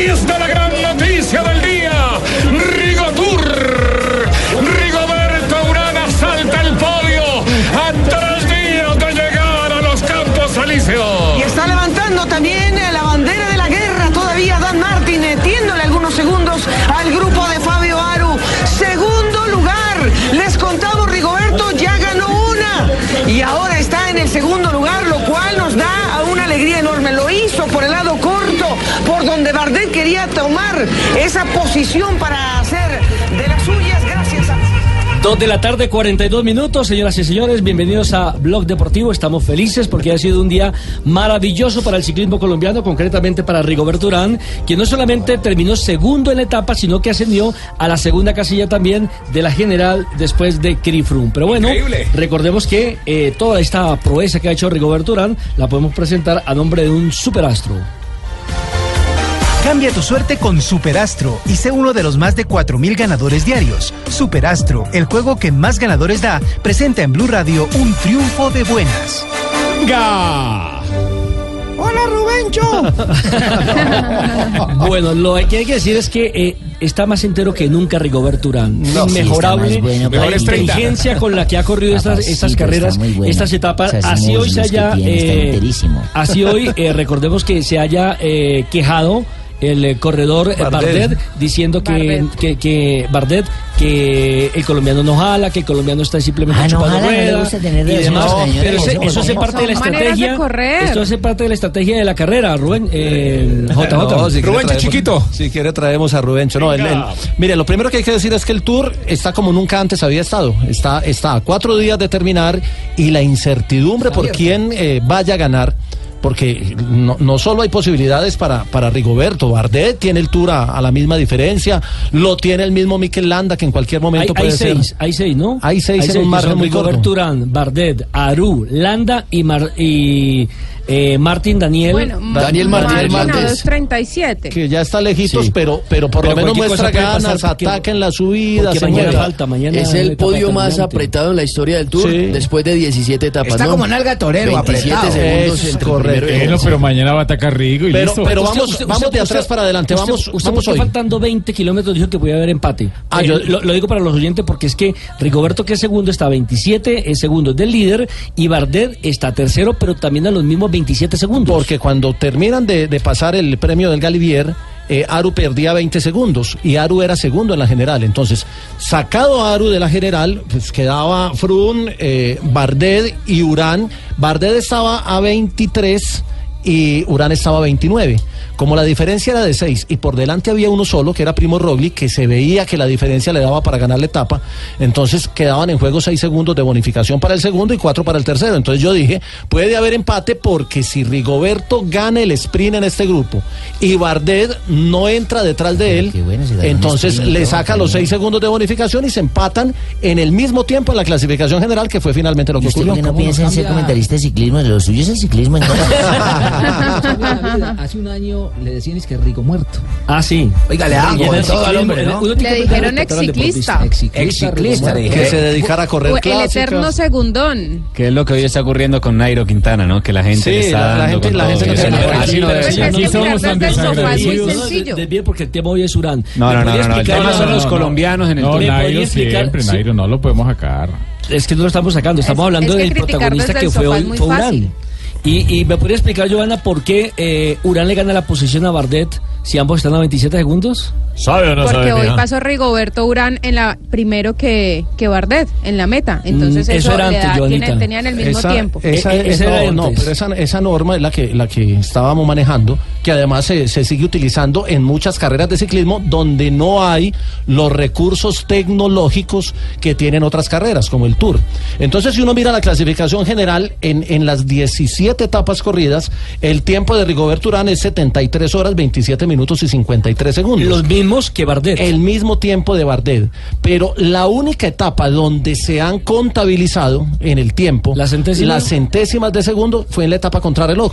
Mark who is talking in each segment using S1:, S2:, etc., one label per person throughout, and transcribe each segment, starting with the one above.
S1: Ahí está la gran noticia del día. Rigotur. Rigoberto Urán asalta el podio. A tres días de llegar a los Campos Elíseos.
S2: Y está levantando también la bandera de la guerra todavía Dan Martin, metiéndole algunos segundos al grupo de Fabio Aru. Segundo lugar, les contamos, Rigoberto ya ganó una y ahora está en el segundo donde Bardet quería tomar esa posición para hacer de las suyas gracias a...
S3: Dos de la tarde, 42 minutos, señoras y señores, bienvenidos a Blog Deportivo. Estamos felices porque ha sido un día maravilloso para el ciclismo colombiano, concretamente para Rigoberto Urán, quien no solamente terminó segundo en la etapa, sino que ascendió a la segunda casilla también de la general después de Crifrum. Pero bueno,
S1: Increíble.
S3: recordemos que eh, toda esta proeza que ha hecho Rigoberto Urán la podemos presentar a nombre de un superastro.
S4: Cambia tu suerte con Superastro y sé uno de los más de 4.000 ganadores diarios. Superastro, el juego que más ganadores da, presenta en Blue Radio un triunfo de buenas.
S1: ¡Ga!
S2: ¡Hola, Rubencho!
S3: Bueno, lo que hay que decir es que eh, está más entero que nunca Rigoberto Urán.
S5: No, sí,
S3: Inmejorable.
S5: está más bueno,
S3: la
S1: Mejor es 30.
S3: inteligencia con la que ha corrido estas,
S5: está
S3: carreras,
S5: bueno.
S3: estas etapas. Así hoy se haya. eh, así hoy, eh, recordemos que se haya eh, quejado el eh, corredor eh,
S6: Bardet.
S3: Bardet, diciendo que
S7: Bardet.
S3: que, que Bardet que el colombiano no jala, que el colombiano está simplemente
S5: Ah, no
S3: chupando
S5: no le
S3: rueda
S5: gusta tener
S3: y demás.
S5: señores,
S3: pero ese-
S5: eso
S3: eso hace parte de la
S7: de
S3: estrategia.
S7: correr.
S3: Esto hace parte de la estrategia de la carrera, Rubén. Eh, JJ.
S6: No, si
S1: Rubencho chiquito.
S6: Si quiere traemos a Rubencho. No, el- el- mire, lo primero que hay que decir es que el Tour está como nunca antes había estado. Está, está a cuatro días de terminar y la incertidumbre por quién eh, vaya a ganar. Porque no, no solo hay posibilidades para, para Rigoberto, Bardet tiene el Tour a, a la misma diferencia, lo tiene el mismo Mikel Landa que en cualquier
S3: Hay,
S6: momento
S3: hay
S6: puede ser.
S3: seis, hay seis, ¿no?
S6: Hay seis en un
S3: que
S6: margen muy corto.
S3: Rigoberto Urán, Bardet, Aru, Landa y, Mar- y eh, Martín Daniel.
S8: Bueno,
S6: Daniel Martínez
S8: Martín a
S6: Márquez.
S8: 2.37.
S6: que ya está lejitos,
S3: Sí.
S6: pero, pero por
S3: Pero
S6: lo menos muestra ganas, ataca en la subida, se
S3: mañana falta, mañana
S5: Es el podio más apretado en la historia del Tour
S6: Sí.
S5: después de 17 etapas.
S9: Está
S5: ¿no?
S9: como nalga torero,
S5: 27
S9: apretado.
S5: segundos
S6: Es
S5: entre
S6: correcto.
S1: pero mañana va a atacar Rigo y
S6: Pero,
S1: listo.
S6: pero vamos,
S3: usted-
S6: vamos
S3: usted-
S6: de atrás
S3: usted-
S6: para adelante,
S3: usted-
S6: vamos,
S3: usted,
S6: vamos hoy.
S3: faltando 20 kilómetros dijo que podía haber empate.
S6: Ah,
S3: Eh,
S6: yo-
S3: lo, lo digo para los oyentes porque es que Rigoberto que es segundo está a 27 segundos del líder y Bardet está tercero pero también a los mismos 27 segundos.
S6: Porque cuando terminan de, pasar el premio del Galivier, eh, Aru perdía 20 segundos y Aru era segundo en la general. Entonces, sacado Aru de la general, pues quedaba Frun, eh, Bardet y Urán. Bardet estaba a 23 y Urán estaba a 29. Como la diferencia era de 6 y por delante había uno solo, que era Primo Roglic, que se veía que la diferencia le daba para ganar la etapa, entonces quedaban en juego 6 segundos de bonificación para el segundo y 4 para el tercero. Entonces yo dije, puede haber empate porque si Rigoberto gana el sprint en este grupo y Bardet no entra detrás de él,
S5: bueno, si
S6: entonces
S5: sprint,
S6: le saca los
S5: bien.
S6: 6 segundos de bonificación y se empatan en el mismo tiempo en la clasificación general, que fue finalmente lo
S5: ¿Y
S6: que
S5: usted
S6: ocurrió.
S5: no piensa en ser comentarista de ciclismo? Lo suyo es el ciclismo, entonces.
S8: Hace un año le decían es que rico muerto.
S3: Ah, sí.
S8: Oiga, le hago
S3: el
S8: todo al hombre, ¿no?
S9: Le dijeron exciclista.
S3: deportista.
S8: Exciclista, le
S6: Que se dedicara a correr
S9: el eterno segundón.
S10: Que es lo que hoy está ocurriendo con Nairo Quintana, ¿no? Que la gente
S6: Sí,
S10: le está
S6: la- gente-
S10: con
S6: la
S10: todo.
S6: gente
S10: así no debe ser.
S3: Aquí somos no,
S9: sencillo.
S3: de- Desvíe porque el tema hoy es Urán.
S10: No,
S3: ¿Me
S10: no, no, el tema son los
S3: no, no, no.
S10: colombianos en el
S1: No,
S10: Tour.
S3: ¿Me podría
S1: Nairo siempre. Nairo, no lo podemos sacar.
S3: Es que no lo estamos sacando, estamos
S9: Es-
S3: hablando del protagonista que fue Urán. Y, y me podría explicar, Giovanna, por qué eh, Urán le gana la posición a Bardet si ambos están a 27 segundos.
S1: ¿Sabe o no
S9: Porque hoy pasó Rigoberto Urán en la primero que, que Bardet en la meta. Entonces
S3: Mm, eso
S9: eso,
S3: era
S9: le
S3: antes,
S9: tiene- tenían el mismo
S6: esa,
S9: tiempo.
S6: Esa,
S3: Eh, eh,
S6: es-
S3: ese era
S6: no, no,
S3: antes.
S6: pero esa, esa norma es la que, la que estábamos manejando, que además se, se sigue utilizando en muchas carreras de ciclismo donde no hay los recursos tecnológicos que tienen otras carreras, como el Tour. Entonces, si uno mira la clasificación general, en, en las 17 etapas corridas, el tiempo de Rigoberto Urán es 73 horas, 27 minutos y 53 segundos.
S3: Los mismos que Bardet.
S6: El mismo tiempo de Bardet. Pero la única etapa donde se han contabilizado en el tiempo
S3: las centésimas
S6: de segundo fue en la etapa contrarreloj.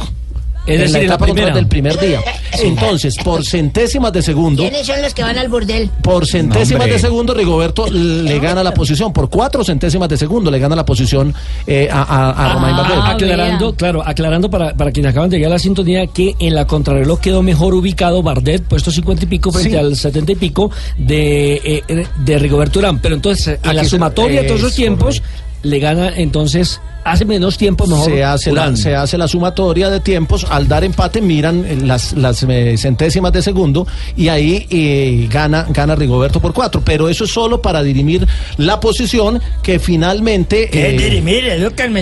S3: Es
S6: en
S3: decir,
S6: la
S3: en la
S6: etapa
S3: primera.
S6: del primer día. Entonces, por centésimas de segundo,
S11: ¿Quiénes son los que van al burdel?
S6: por centésimas
S10: No,
S6: de segundo, Rigoberto le gana la posición. Por cuatro centésimas de segundo le gana la posición eh, a, a, a Romain
S3: Ah,
S6: Bardet.
S3: aclarando, claro, aclarando para, para quienes acaban de llegar a la sintonía que en la contrarreloj quedó mejor ubicado Bardet, puesto 50 y pico frente
S6: Sí.
S3: al 70 y pico de, eh, de Rigoberto Urán. Pero entonces, en la sumatoria de todos esos
S6: es
S3: tiempos, le gana entonces, hace menos tiempo mejor.
S6: se hace, la, se hace la sumatoria de tiempos, al dar empate miran eh, las, las eh, centésimas de segundo y ahí eh, gana, gana Rigoberto por cuatro, pero eso es solo para dirimir la posición que finalmente...
S11: ¿Qué
S6: eh,
S11: dirimir?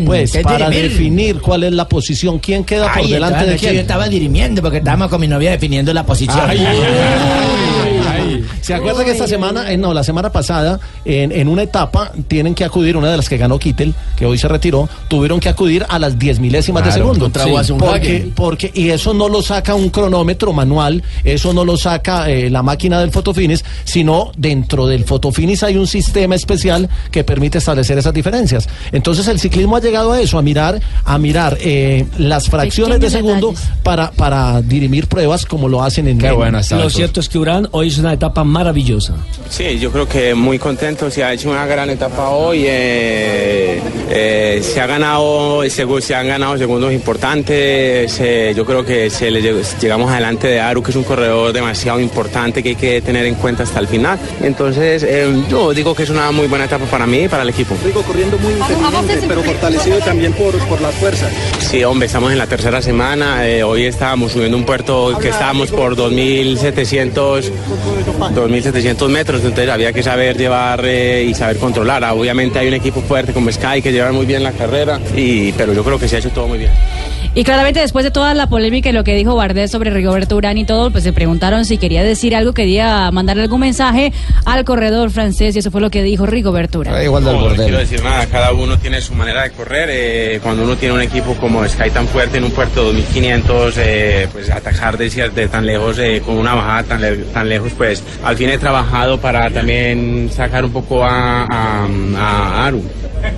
S6: Pues
S11: ¿Qué es
S6: para
S11: dirimir?
S6: definir cuál es la posición, quién queda por delante de quién.
S11: Yo estaba dirimiendo porque estábamos con mi novia definiendo la posición.
S6: Ay, ¿Se acuerda que esta semana, eh, no, la semana pasada, en, en una etapa, tienen que acudir, una de las que ganó Kittel, que hoy se retiró, tuvieron que acudir a las diez milésimas de segundo. Sí, porque, porque, y eso no lo saca un cronómetro manual, eso no lo saca eh, la máquina del fotofinis, sino dentro del fotofinis hay un sistema especial que permite establecer esas diferencias. Entonces el ciclismo ha llegado a eso, a mirar, a mirar eh, las fracciones de segundo
S11: detalles.
S6: para, para dirimir pruebas como lo hacen en
S10: Qué
S6: en-
S10: bueno está
S3: Lo
S10: Tour.
S3: cierto es que Urán hoy es una etapa maravillosa.
S12: Sí, yo creo que muy contento, se ha hecho una gran etapa hoy, eh, eh, se ha ganado, segu- se han ganado segundos importantes, eh, yo creo que se le llegamos adelante de Aru, que es un corredor demasiado importante que hay que tener en cuenta hasta el final. Entonces, eh, yo digo que es una muy buena etapa para mí y para el equipo.
S13: Rico corriendo muy inteligente, pero fortalecido también por, por las fuerzas.
S12: Sí, hombre, estamos en la tercera semana. eh, hoy estábamos subiendo un puerto que estábamos por 2.700 2.700 metros, entonces había que saber llevar eh, y saber controlar. Ah, Obviamente hay un equipo fuerte como Sky que lleva muy bien la carrera, y, pero yo creo que se ha hecho todo muy bien.
S14: Y claramente después de toda la polémica y lo que dijo Bardet sobre Rigoberto Urán y todo, pues se preguntaron si quería decir algo, quería mandarle algún mensaje al corredor francés y eso fue lo que dijo Rigoberto Urán.
S12: No, no quiero decir nada, cada uno tiene su manera de correr. eh, cuando uno tiene un equipo como Sky tan fuerte en un puerto de 2500, eh, pues atacar de, de tan lejos, eh, con una bajada tan, le- tan lejos, pues al fin he trabajado para también sacar un poco a, a, a Aru.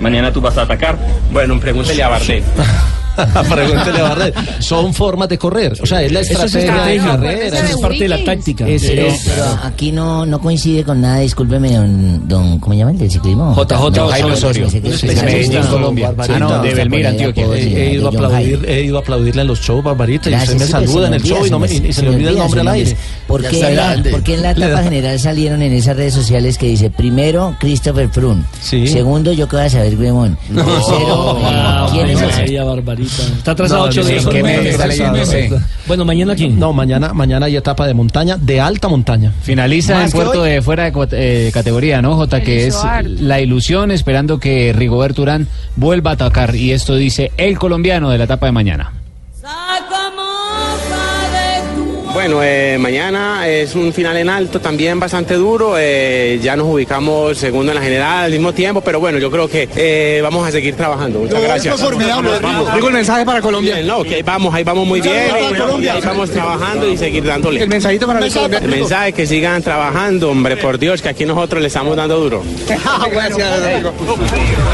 S12: Mañana tú vas a atacar. Bueno, pregúntele a Bardet.
S6: Pregúntele a Bardet. Son formas de correr. O sea, es la
S11: es
S6: estrategia de
S11: estrategia,
S6: carrera.
S11: eso es parte de la táctica.
S6: Es-
S11: pero,
S6: es-
S11: pero aquí no, no coincide con nada, discúlpeme, don, don ¿cómo llama el del ciclismo?
S6: JJ
S11: No,
S6: Jairo Osorio.
S11: es
S6: en Colombia. Ah, no, de Belmira, Antioquia. He, ido a
S11: de John
S6: aplaudir,
S11: Jairo.
S6: he ido a aplaudirle en los shows, Barbarita, y usted me saluda
S11: se
S6: en el show y,
S11: olvida,
S6: no me,
S11: se me-
S6: se
S11: se
S6: olvida el nombre al aire.
S11: ¿Por qué, en la, etapa general salieron en esas redes sociales que dice primero Christopher Froome, segundo yo que voy a saber
S3: No.
S11: tercero
S3: Ah,
S11: ¿quién es.
S3: Está atrasado
S6: No,
S3: ocho
S6: no,
S3: días.
S6: ¿en qué
S3: Bueno, mañana quién?
S6: No, mañana, mañana hay etapa de montaña, de alta montaña.
S10: Finaliza en puerto de fuera de eh, categoría, ¿no, Jota? Que es la ilusión, esperando que Rigoberto Urán vuelva a atacar. Y esto dice el colombiano de la etapa de mañana.
S12: Bueno, eh, mañana es un final en alto también bastante duro. eh, ya nos ubicamos segundo en la general al mismo tiempo, pero bueno, yo creo que eh, vamos a seguir trabajando. Muchas gracias.
S13: Digo el mensaje para Colombia.
S12: Bien, no, que ahí vamos, ahí vamos muy bien. y ahí vamos trabajando y seguir dándole.
S13: El mensajito para los
S12: El
S13: colombianos.
S12: mensaje que sigan trabajando, hombre, por Dios, que aquí nosotros le estamos dando duro.
S13: Gracias,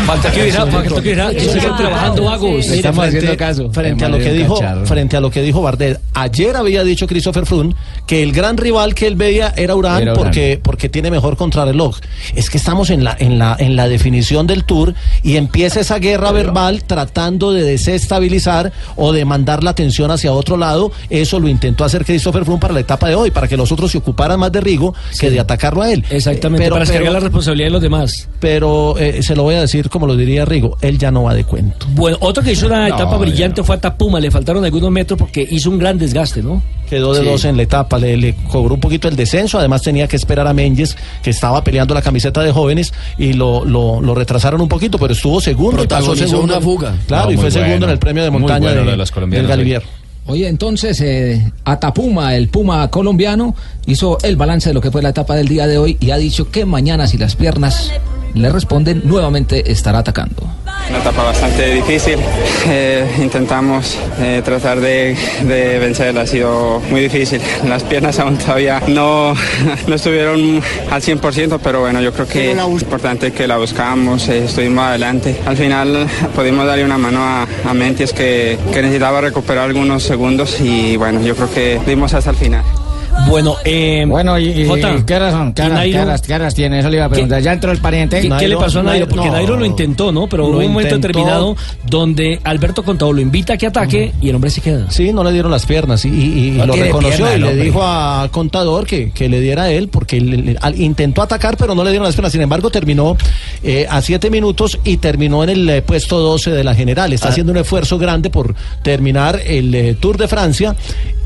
S3: Falta que dirá, falta que dirá, que sigan trabajando vagos.
S6: Mire, frente, frente a lo que dijo frente a lo que dijo Bardet ayer había dicho Christopher Froome que el gran rival que él veía era Urán,
S10: Era Urán.
S6: porque porque tiene mejor contrarreloj. Es que estamos en la en la en la definición del Tour y empieza esa guerra verbal tratando de desestabilizar o de mandar la atención hacia otro lado. Eso lo intentó hacer Christopher Froome para la etapa de hoy para que los otros se ocuparan más de Rigo que de atacarlo a él.
S3: Exactamente, para descargar la responsabilidad de los demás.
S6: pero eh, se lo voy a decir como lo diría Rigo él ya no va de cuento.
S3: Bueno, otro que hizo una
S6: No,
S3: etapa brillante fue a Tapuma, le faltaron algunos metros porque hizo un gran desgaste, ¿no?
S6: Quedó de
S3: Sí.
S6: dos en la etapa, le, le cobró un poquito el descenso, además tenía que esperar a Menges, que estaba peleando la camiseta de jóvenes, y lo, lo, lo retrasaron un poquito, pero estuvo segundo y pasó segundo.
S5: una fuga.
S6: Claro,
S5: No,
S6: y fue segundo en el premio de montaña
S5: bueno
S6: de,
S5: de
S6: del
S5: hoy.
S6: Galivier.
S8: Oye, entonces, eh, Atapuma, el Puma colombiano, hizo el balance de lo que fue la etapa del día de hoy y ha dicho que mañana, si las piernas le responden, nuevamente estará atacando.
S15: Una etapa bastante difícil. Eh, intentamos eh, tratar de, de vencerla. Ha sido muy difícil. Las piernas aún todavía no, no estuvieron al 100%, pero bueno, yo creo que es importante que la buscamos. eh, estuvimos adelante. Al final pudimos darle una mano a, a que, que necesitaba recuperar algunos segundos y bueno, yo creo que dimos hasta el final.
S3: Bueno, eh,
S16: Bueno, y, y-
S3: Jota,
S16: ¿qué son? ¿Qué
S3: ¿y
S16: horas,
S3: Nairo?
S16: qué horas- qué horas tiene? Eso le iba a preguntar. ¿Ya entró el pariente?
S3: ¿Qué, qué le pasó a Nairo? Porque
S6: no.
S3: Nairo lo intentó, ¿no? Pero hubo un momento
S6: intentó.
S3: determinado donde Alberto Contado lo invita a que ataque y el hombre se queda.
S6: Sí, no le dieron las piernas y, y- y
S3: No
S6: lo reconoció
S3: pierna
S6: y le dijo a Contador que, que le diera a él porque le- le- al- intentó atacar pero no le dieron las piernas. Sin embargo, terminó eh, a siete minutos y terminó en el eh, puesto 12 de la general. Está
S3: Ah.
S6: haciendo un esfuerzo grande por terminar el eh, Tour de Francia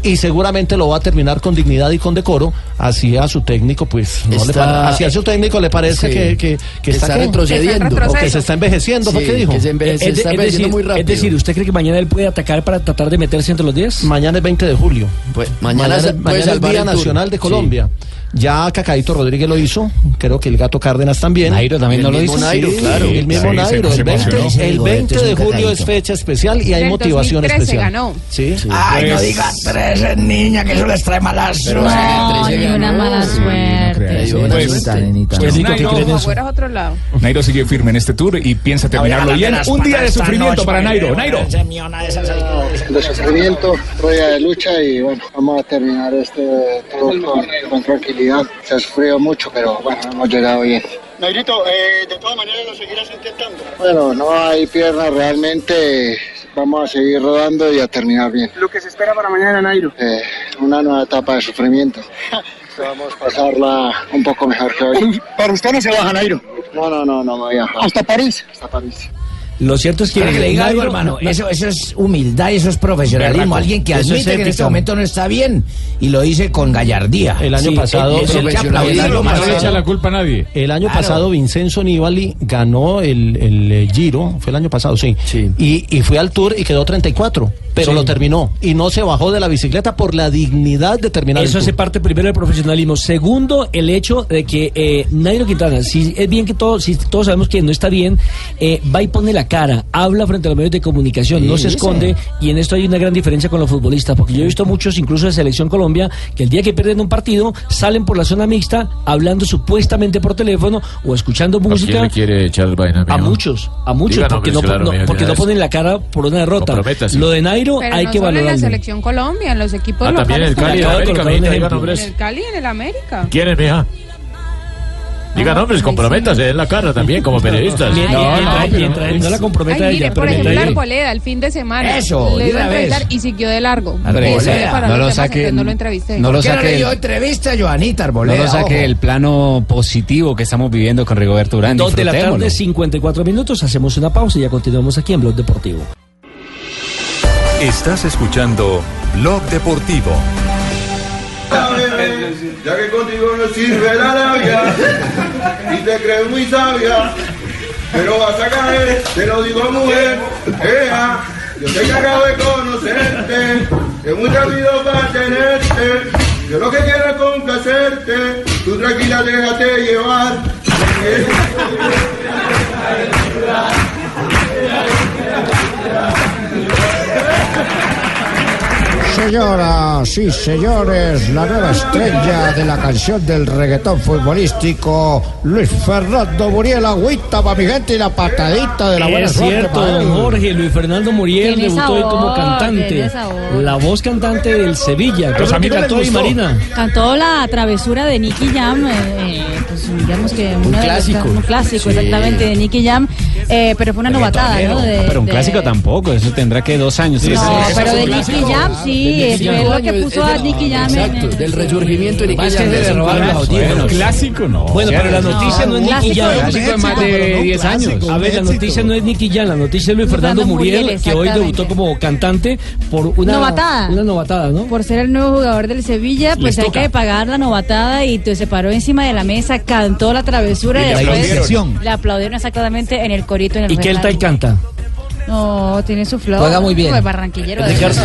S6: y seguramente lo va a terminar con dignidad y con decoro. Así a su técnico, pues no le
S5: Está-
S6: pare- así a su técnico le parece
S5: Sí.
S6: que, que, que está,
S5: Está retrocediendo.
S6: o que se está envejeciendo. ¿Fue
S5: Sí,
S6: qué dijo?
S5: que se envejece,
S3: Es,
S5: está
S3: es
S5: envejeciendo
S3: decir,
S5: muy rápido.
S3: es decir, ¿usted cree que mañana él puede atacar para tratar de meterse entre los 10?
S6: Mañana es 20 de julio.
S5: Pues, mañana
S6: es Día
S5: el Tour.
S6: Nacional de Colombia. Ya Cacaito Rodríguez lo hizo, creo que el Gato Cárdenas también.
S10: Nairo también no lo hizo.
S6: Nairo,
S10: Sí,
S6: claro.
S10: sí,
S6: el mismo
S10: sí,
S6: Nairo.
S10: se
S6: el 20,
S10: emocionó.
S6: el 20 de julio
S11: Cacaíto.
S6: es fecha especial y hay motivación
S9: 2013
S6: especial.
S9: ganó.
S6: Sí.
S16: Ay, no
S6: Pues-
S16: diga tres, niña, que eso les trae mala suerte.
S14: No, ni una mala suerte.
S5: Pues,
S3: Pues, Nico, ¿qué
S17: Nairo, otro lado. Sigue firme en este tour y piensa terminarlo bien. Un día de sufrimiento para Nairo. Nairo.
S18: de sufrimiento, rueda de lucha y bueno, vamos a terminar este tour con, con tranquilidad. Se ha sufrido mucho, pero bueno, hemos llegado bien.
S13: Nairito, eh, de todas maneras lo seguirás intentando.
S18: Bueno, no hay piernas realmente, vamos a seguir rodando y a terminar bien.
S13: Lo que se espera para mañana, Nairo.
S18: Eh, una nueva etapa de sufrimiento. Vamos a pasarla un poco mejor que hoy.
S13: Para usted no se baja, Nairo.
S18: No, no, no, no me voy a bajar.
S13: Hasta París.
S18: Hasta París.
S3: Lo cierto es que...
S16: Que le diga algo, hermano. Eso, eso es humildad y eso es profesionalismo. Alguien que
S6: Eso es
S16: admite que en este momento no está bien y lo dice con gallardía.
S6: El año
S16: Sí,
S6: pasado,
S16: hay que aplaudirlo,
S17: No le echa la culpa a nadie.
S6: El año
S16: Claro.
S6: pasado Vincenzo Nibali ganó el, el, eh, Giro, fue el año pasado, sí, Y, y fue al Tour y quedó 34, pero
S3: Sí.
S6: lo terminó y no se bajó de la bicicleta por la dignidad de terminar
S3: Eso
S6: el
S3: hace parte primero del profesionalismo. Segundo, el hecho de que eh, Nairo Quintana, si es bien que todos, si todos sabemos que no está bien, eh, va y pone la cara, habla frente a los medios de comunicación, no se
S16: dice.
S3: esconde, y en esto hay una gran diferencia con los futbolistas, porque yo he visto muchos, incluso de Selección Colombia, que el día que pierden un partido, salen por la zona mixta, hablando supuestamente por teléfono o escuchando música.
S19: quién le quiere echar vaina,
S3: A muchos, a muchos, porque, no,
S19: claro,
S3: no- porque no ponen la cara por una derrota. Lo de Nairo
S9: Pero
S3: hay
S9: no
S3: que
S9: solo en la selección Colombia, en los equipos
S19: Ah, también
S9: locales.
S19: el Cali,
S9: también.
S19: en América.
S9: En el Cali en el América.
S19: ¿Quién es, mija? Diga nombres, comprométase en la cara también como periodistas. No, no, pero-
S3: mientras no la comprometa
S9: Ay,
S3: ella,
S9: por
S3: pero
S9: ejemplo, Arboleda, el fin de semana.
S16: Eso,
S9: le iba a entrevistar y siguió de largo.
S10: Arboleda, no lo saque-
S9: no lo entrevisté.
S10: no lo
S16: ¿Por qué no
S10: saque
S16: dio entrevista a Joanita
S10: No
S16: Arboleda?
S10: lo saque el plano positivo que estamos viviendo con Rigoberto Urán.
S3: Dos de la tarde, 54 minutos. Hacemos una pausa y ya continuamos aquí en Blog Deportivo.
S20: Estás escuchando Blog Deportivo.
S21: Ya que contigo no sirve la labia y te crees muy sabia, pero vas a caer, te lo digo mujer, ea, yo sé que acabo de conocerte, que muy rápido va a tenerte. Yo lo que quiero es complacerte, tú tranquila déjate llevar.
S16: Señoras y señores, la nueva estrella de la canción del reggaetón futbolístico, Luis Fernando Muriel Agüita para mi gente y la patadita de la buena
S3: es
S16: suerte
S3: cierto, don Jorge, Luis Fernando Muriel debutó hoy como cantante. La voz cantante del Sevilla. ¿Qué
S17: Los
S3: es lo que
S17: amigos les
S3: cantó hoy,
S17: gustó.
S3: Marina?
S14: Cantó la travesura de Nicky Jam, eh, eh, pues digamos que una de las-
S10: clásico.
S14: un clásico
S10: Sí.
S14: exactamente de Nicky Jam, eh, pero fue una novatada, ¿no? De-
S10: Pero un
S14: de-
S10: clásico tampoco, eso tendrá que dos años.
S14: No,
S10: tres años.
S14: pero de Nicky Jam sí, Fue
S10: Jam.
S14: lo que puso a Nicky Jam en-
S5: Exacto, del resurgimiento de Nicky Jam. es.
S17: Bueno, clásico no.
S3: Bueno, pero la noticia no, es Nicky
S14: clásico
S3: Jam.
S14: de-
S10: Clásico de más de 10 años.
S3: A ver, la noticia no es Nicky Jam, la noticia es Luis Fernando Muriel, que hoy debutó como cantante por una
S14: Novatada.
S3: Una novatada, ¿no?
S14: Por ser el nuevo jugador del Sevilla, pues hay que pagar la novatada y te- se paró encima de la mesa, cantó la travesura
S17: Y
S14: después
S17: aplaudieron.
S14: le aplaudieron exactamente en el corito en el
S3: ¿Y qué tal
S14: Fernández.
S3: canta?
S14: No, tiene su flow.
S8: Juega muy bien.
S14: Como el barranquillero. de-
S3: Ricardo,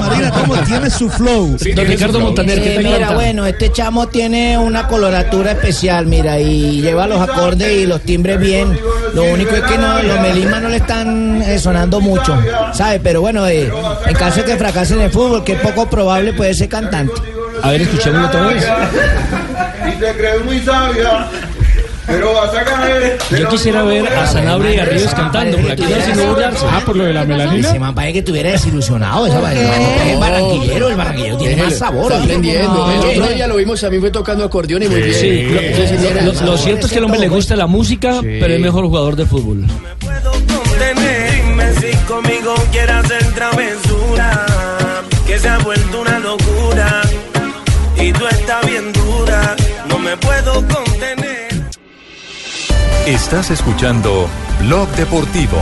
S22: Marina, ¿cómo tiene su flow?
S3: don Ricardo Montaner, ¿qué
S11: Eh, mira, bueno, este chamo tiene una coloratura especial, mira, y lleva los acordes y los timbres bien. Lo único es que no, los melismas no le están eh, sonando mucho, ¿sabes? Pero bueno, eh, en caso de que fracase en el fútbol, que es poco probable, puede ser cantante.
S3: A ver, escuchémoslo otra vez.
S21: Y te crees muy sabia, pero vas a caer.
S3: Yo quisiera ver a Sanabria y a Ríos cantando, porque aquí no burlarse.
S17: Ah, por lo de la melanina.
S11: Ese man parece que estuviera desilusionado, esa es barranquillero, el barranquillero tiene más sabor.
S5: Está aprendiendo. El otro día lo vimos, a mí fue tocando acordeón y muy bien.
S3: Sí, lo, cierto es que al hombre le gusta la música, pero es mejor jugador de fútbol.
S23: Dime si conmigo quieres hacer travesura, que se ha vuelto una locura y tú estás bien dura, no me puedo contener.
S20: Estás escuchando Blog Deportivo.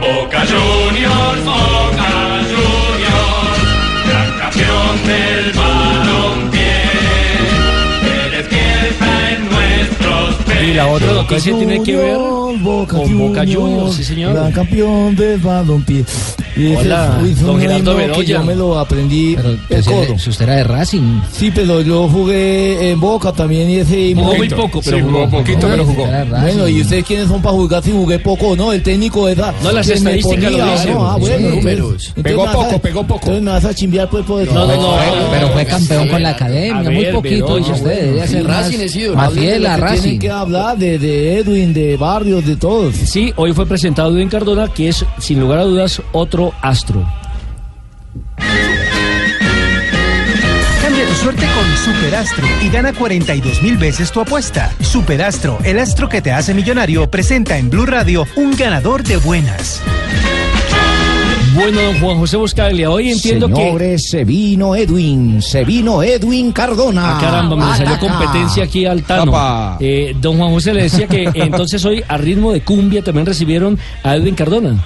S23: Boca Juniors, Boca Juniors, gran campeón del balompié, eres fiesta en nuestros
S3: Y la otra noticia tiene que ver con Boca Juniors, sí señor.
S22: Gran campeón del balompié. Y ese
S3: Hola,
S22: fue
S3: don
S22: un
S3: Gerardo
S22: que. Yo me lo aprendí
S8: Pero
S22: el
S8: pues, si usted era de Racing.
S22: Sí, pero yo jugué en Boca también y ese himno.
S3: Jugó muy poco, pero
S17: Sí,
S3: jugó.
S17: jugó poquito, pero jugó.
S8: De Racing.
S22: Bueno, ¿y ustedes quiénes son para jugar si jugué poco o no? El técnico es da-
S3: No, las estadísticas lo dicen.
S22: ¿no? Ah, bueno,
S5: Sí,
S22: entonces-
S5: números.
S22: entonces
S17: Pegó poco, pegó poco.
S22: Entonces me vas a chimbear pues por
S3: No, no, no.
S8: Pero fue campeón con la academia, muy poquito, dice usted.
S5: Racing es ídolo.
S8: más
S22: Hablen de
S8: fiel
S22: lo
S8: a
S22: que Tienen
S8: Racing.
S22: que hablar de, de Edwin, de Barrios, de todos.
S3: Sí, hoy fue presentado Edwin Cardona, que es, sin lugar a dudas, otro astro.
S24: Cambia tu suerte con Superastro y gana 42 mil veces tu apuesta. Superastro, el astro que te hace millonario, presenta en Blue Radio un ganador de buenas.
S3: Bueno, don Juan José Buscaglia, hoy entiendo que...
S11: Señores, se vino Edwin, se vino Edwin Cardona.
S3: Ah, caramba, me salió competencia aquí al Tano. Eh, don Juan José le decía que entonces hoy a ritmo de cumbia también recibieron a Edwin Cardona.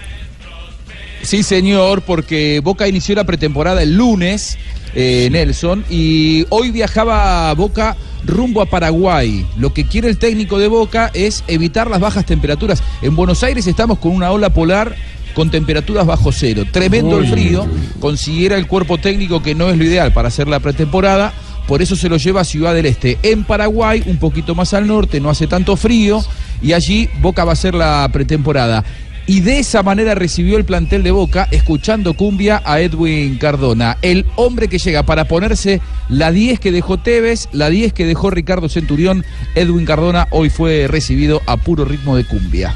S25: Sí, señor, porque Boca inició la pretemporada el lunes, eh, Nelson, y hoy viajaba Boca rumbo a Paraguay. Lo que quiere el técnico de Boca es evitar las bajas temperaturas. En Buenos Aires estamos con una ola polar con temperaturas bajo cero. Tremendo el frío. Considera el cuerpo técnico que no es lo ideal para hacer la pretemporada. Por eso se lo lleva a Ciudad del Este. En Paraguay, un poquito más al norte, no hace tanto frío. Y allí Boca va a hacer la pretemporada. Y de esa manera recibió el plantel de Boca, escuchando cumbia a Edwin Cardona, el hombre que llega para ponerse la 10 que dejó Tevez, la 10 que dejó Ricardo Centurión. Edwin Cardona hoy fue recibido a puro ritmo de cumbia.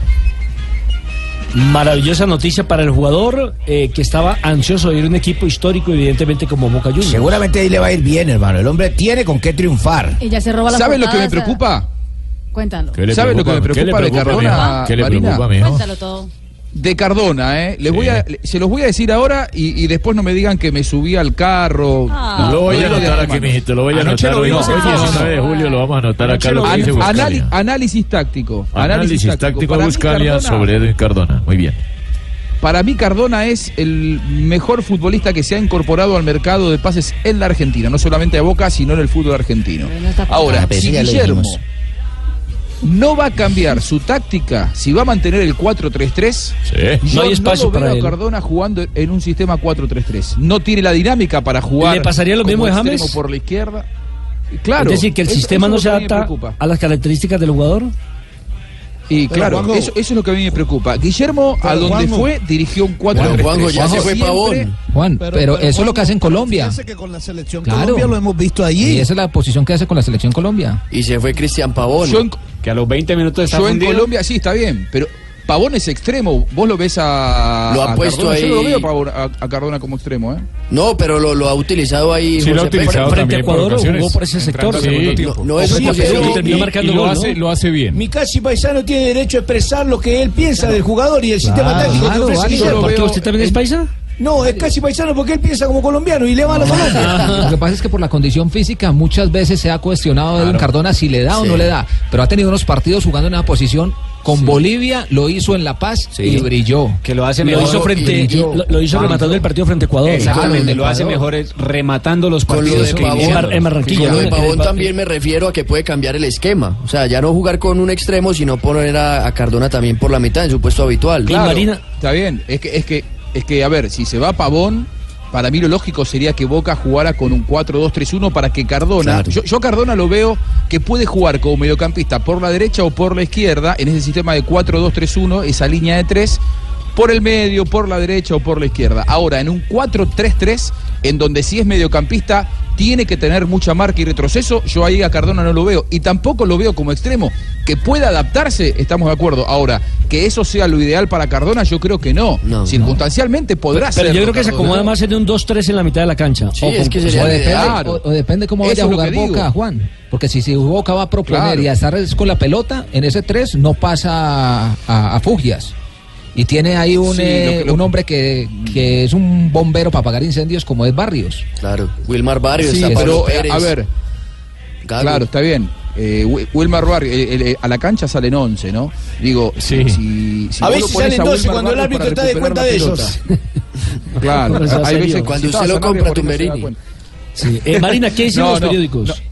S3: Maravillosa noticia para el jugador eh, que estaba ansioso de ir a un equipo histórico, evidentemente como Boca Juniors.
S11: Seguramente ahí le va a ir bien, hermano. El hombre tiene con qué triunfar.
S14: Y ya se roba la
S25: ¿Sabes lo que me preocupa?
S14: Cuéntalo.
S19: ¿Qué le
S25: ¿Sabe lo que me
S19: preocupa? ¿Qué le
S25: preocupa de Cardona?
S19: ¿Qué le
S25: Marina?
S19: preocupa, mijo?
S14: Cuéntalo todo.
S25: De Cardona, ¿eh? Les voy a, se los voy a decir ahora y, y después no me digan que me subí al carro.
S14: Ah.
S19: Lo voy a anotar aquí, mijito, lo voy a anotar.
S25: lo
S19: Hoy,
S25: vimos
S19: hoy
S25: en Fox.
S19: 19 de julio lo vamos a anotar acá lo que
S25: análisis táctico.
S19: Análisis táctico
S25: Para mí,
S19: Buscalia sobre Edwin Cardona. Muy bien.
S25: Para mí Cardona es el mejor futbolista que se ha incorporado al mercado de pases en la Argentina, no solamente a Boca, sino en el fútbol argentino.
S11: Ah,
S25: Ahora, si Guillermo,
S11: dijimos.
S25: No va a cambiar su táctica si va a mantener el 4-3-3. Yo
S3: No hay espacio
S25: lo veo
S3: para
S25: a
S3: él.
S25: Cardona jugando en un sistema 4-3-3. No tiene la dinámica para jugar.
S3: ¿Le pasaría lo mismo de James?
S25: por la izquierda. Claro.
S3: es decir, que el
S25: eso-
S3: sistema no
S25: es
S3: se adapta a las características del jugador.
S25: Y
S3: Pero,
S25: claro,
S3: Juanjo-
S25: eso, eso es lo que a mí me preocupa. Guillermo, a
S8: Pero,
S25: donde
S8: Juanjo-
S25: fue, dirigió un 4
S8: Pero, Juanjo, ya se fue
S25: Siempre-
S8: Juan, pero, eso es lo que hace en Colombia.
S11: que con la selección
S8: Claro.
S11: Colombia lo hemos visto allí.
S8: Y esa es la posición que hace con la selección Colombia.
S5: Y se fue Cristian Pavón.
S25: Yo en-
S19: Que a los 20 minutos está
S25: Yo en. Colombia sí, está bien, pero Pavón es extremo. Vos lo ves a.
S5: Lo ha
S25: a
S5: puesto
S25: Cardona. Yo no lo
S5: ahí.
S25: veo a, Pavón- a- a Cardona como extremo, ¿eh?
S5: No, pero lo, lo ha utilizado ahí.
S25: Sí, lo ha utilizado
S5: Pérez.
S25: también por
S3: Ecuador jugó por ese sector.
S25: tiempo.
S5: No, no es
S11: Sí,
S3: terminó
S11: y-
S3: marcando
S11: y lo
S3: gol,
S11: hace-
S3: ¿no?
S17: Lo hace bien.
S11: Mi casi paisano tiene derecho a expresar lo que él piensa del jugador y del sistema táctico que ofrece Guillermo.
S3: ¿Por qué usted también es paisa?
S11: No, es casi paisano porque él piensa como colombiano y le va a la Colombia.
S8: Lo que pasa es que por la condición física muchas veces se ha cuestionado a Edwin Cardona si le da o
S5: Sí.
S8: no le da, pero ha tenido unos partidos jugando en una posición con Bolivia, lo hizo en La Paz y brilló.
S10: Que lo hace
S3: Lo
S10: mejor.
S3: hizo, frente,
S8: brilló.
S3: lo, lo hizo rematando el partido frente a Ecuador.
S10: Exactamente, lo
S8: Ecuador.
S10: hace mejor es rematando los
S5: Con lo
S10: partidos
S5: de
S10: que
S5: Pavón,
S3: en Barranquilla,
S5: con lo de Pavón
S3: pa-
S5: también me refiero a que puede cambiar el esquema. O sea, ya no jugar con un extremo, sino poner a, a Cardona también por la mitad en su puesto habitual.
S25: Claro, Está bien. Es que, es que, es que, a ver, si se va Pavón, para mí lo lógico sería que Boca jugara con un 4-2-3-1 para que Cardona.
S5: Claro.
S25: Yo, yo Cardona lo veo que puede jugar como mediocampista por la derecha o por la izquierda en ese sistema de 4-2-3-1, esa línea de tres. Por el medio, por la derecha o por la izquierda. Ahora, en un 4-3-3, en donde si es mediocampista, tiene que tener mucha marca y retroceso, yo ahí a Cardona no lo veo. Y tampoco lo veo como extremo. Que pueda adaptarse, estamos de acuerdo. Ahora, que eso sea lo ideal para Cardona, yo creo que no. Circunstancialmente podrá ser.
S3: Pero yo creo que se acomoda más en un 2-3 en la mitad de la cancha.
S5: Sí,
S3: O
S5: es
S3: con-
S5: que sería
S8: O
S5: lo
S8: depende,
S5: ideal.
S8: o, o depende cómo
S25: Eso
S8: vaya a jugar. Boca, Juan. Porque si, si Boca va a proponer
S25: Claro.
S8: y a estar con la pelota, en ese 3 no pasa a, a Fugias. Y tiene ahí un,
S25: Sí,
S8: eh,
S25: lo que- lo-
S8: un hombre que, que es un bombero para apagar incendios como es Barrios.
S5: Claro, Wilmar Barrios,
S25: Sí, pero eh,
S5: Pérez.
S25: a ver, claro, está bien. Eh, Wi- Wilmar Barrio, eh, a la cancha salen 11, ¿no? Digo, si, si, si
S11: A veces salen
S25: a
S11: 12
S25: Wilmar
S11: cuando el
S25: Barrios
S11: árbitro está de cuenta de esos.
S25: Claro, hay veces
S5: Cuando usted lo compra, Tumberini.
S3: Sí. Eh, Marina, ¿qué dicen
S25: No,
S3: los
S25: no,
S3: periódicos?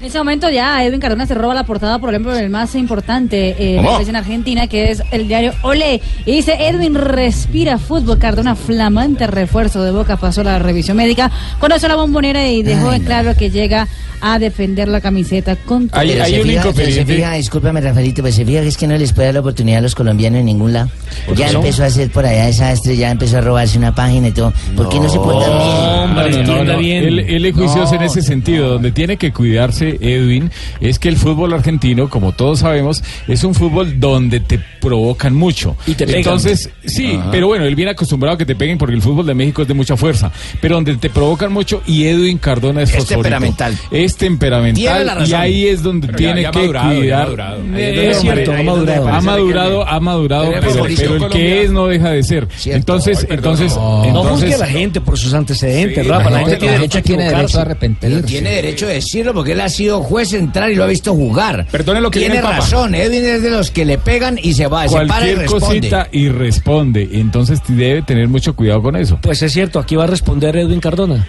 S14: En ese momento ya Edwin Cardona se roba la portada, por ejemplo, el más importante eh, en Argentina, que es el diario Olé. Y dice, Edwin respira fútbol. Cardona, flamante refuerzo de Boca, pasó la revisión médica, conoció la bombonera y dejó en claro que llega a defender la camiseta con todo.
S17: Hay, hay
S11: se
S17: un
S11: fija-
S17: inconveniente.
S11: Se fija, discúlpame, Rafaelito, pues se fija que es que no les puede dar la oportunidad a los colombianos en ningún lado. Ya empezó a hacer por allá desastre, ya empezó a robarse una página y todo. ¿Por qué no, se portan bien?
S3: Hombre,
S17: No, no,
S3: entienda
S17: no,
S3: bien.
S17: Él, él es juicioso en ese sentido. Donde tiene que cuidarse Edwin es que el fútbol argentino, como todos sabemos, es un fútbol donde te provocan mucho.
S3: Y te pegan.
S17: Entonces, sí, pero bueno, él viene acostumbrado a que te peguen porque el fútbol de México es de mucha fuerza. Pero donde te provocan mucho y Edwin Cardona es,
S11: Es temperamental.
S17: Es
S11: Tiene la
S17: temperamental
S11: razón.
S17: y ahí es donde
S19: Pero
S17: tiene
S19: ya
S17: que
S19: madurado,
S17: cuidar.
S19: madurado.
S17: Eh,
S3: es
S17: cierto, ha madurado, ha madurado, ha madurado,
S11: Pero
S17: el que es no deja de ser.
S11: Cierto.
S17: Entonces,
S11: Ay,
S17: entonces,
S3: No
S17: entonces
S3: juzgue a la gente por sus antecedentes,
S17: Sí,
S3: Rafa. La gente tiene derecho a
S8: tiene derecho a arrepentirse.
S11: Tiene derecho a decirlo porque él ha sido juez central y lo ha visto jugar.
S17: Perdone lo que
S11: Tiene
S17: viene el Papa.
S11: razón, Edwin es de los que le pegan y se va, se para y
S17: cualquier
S11: responde.
S17: cosita y responde. Entonces debe tener mucho cuidado con eso.
S3: Pues es cierto, aquí va a responder Edwin Cardona.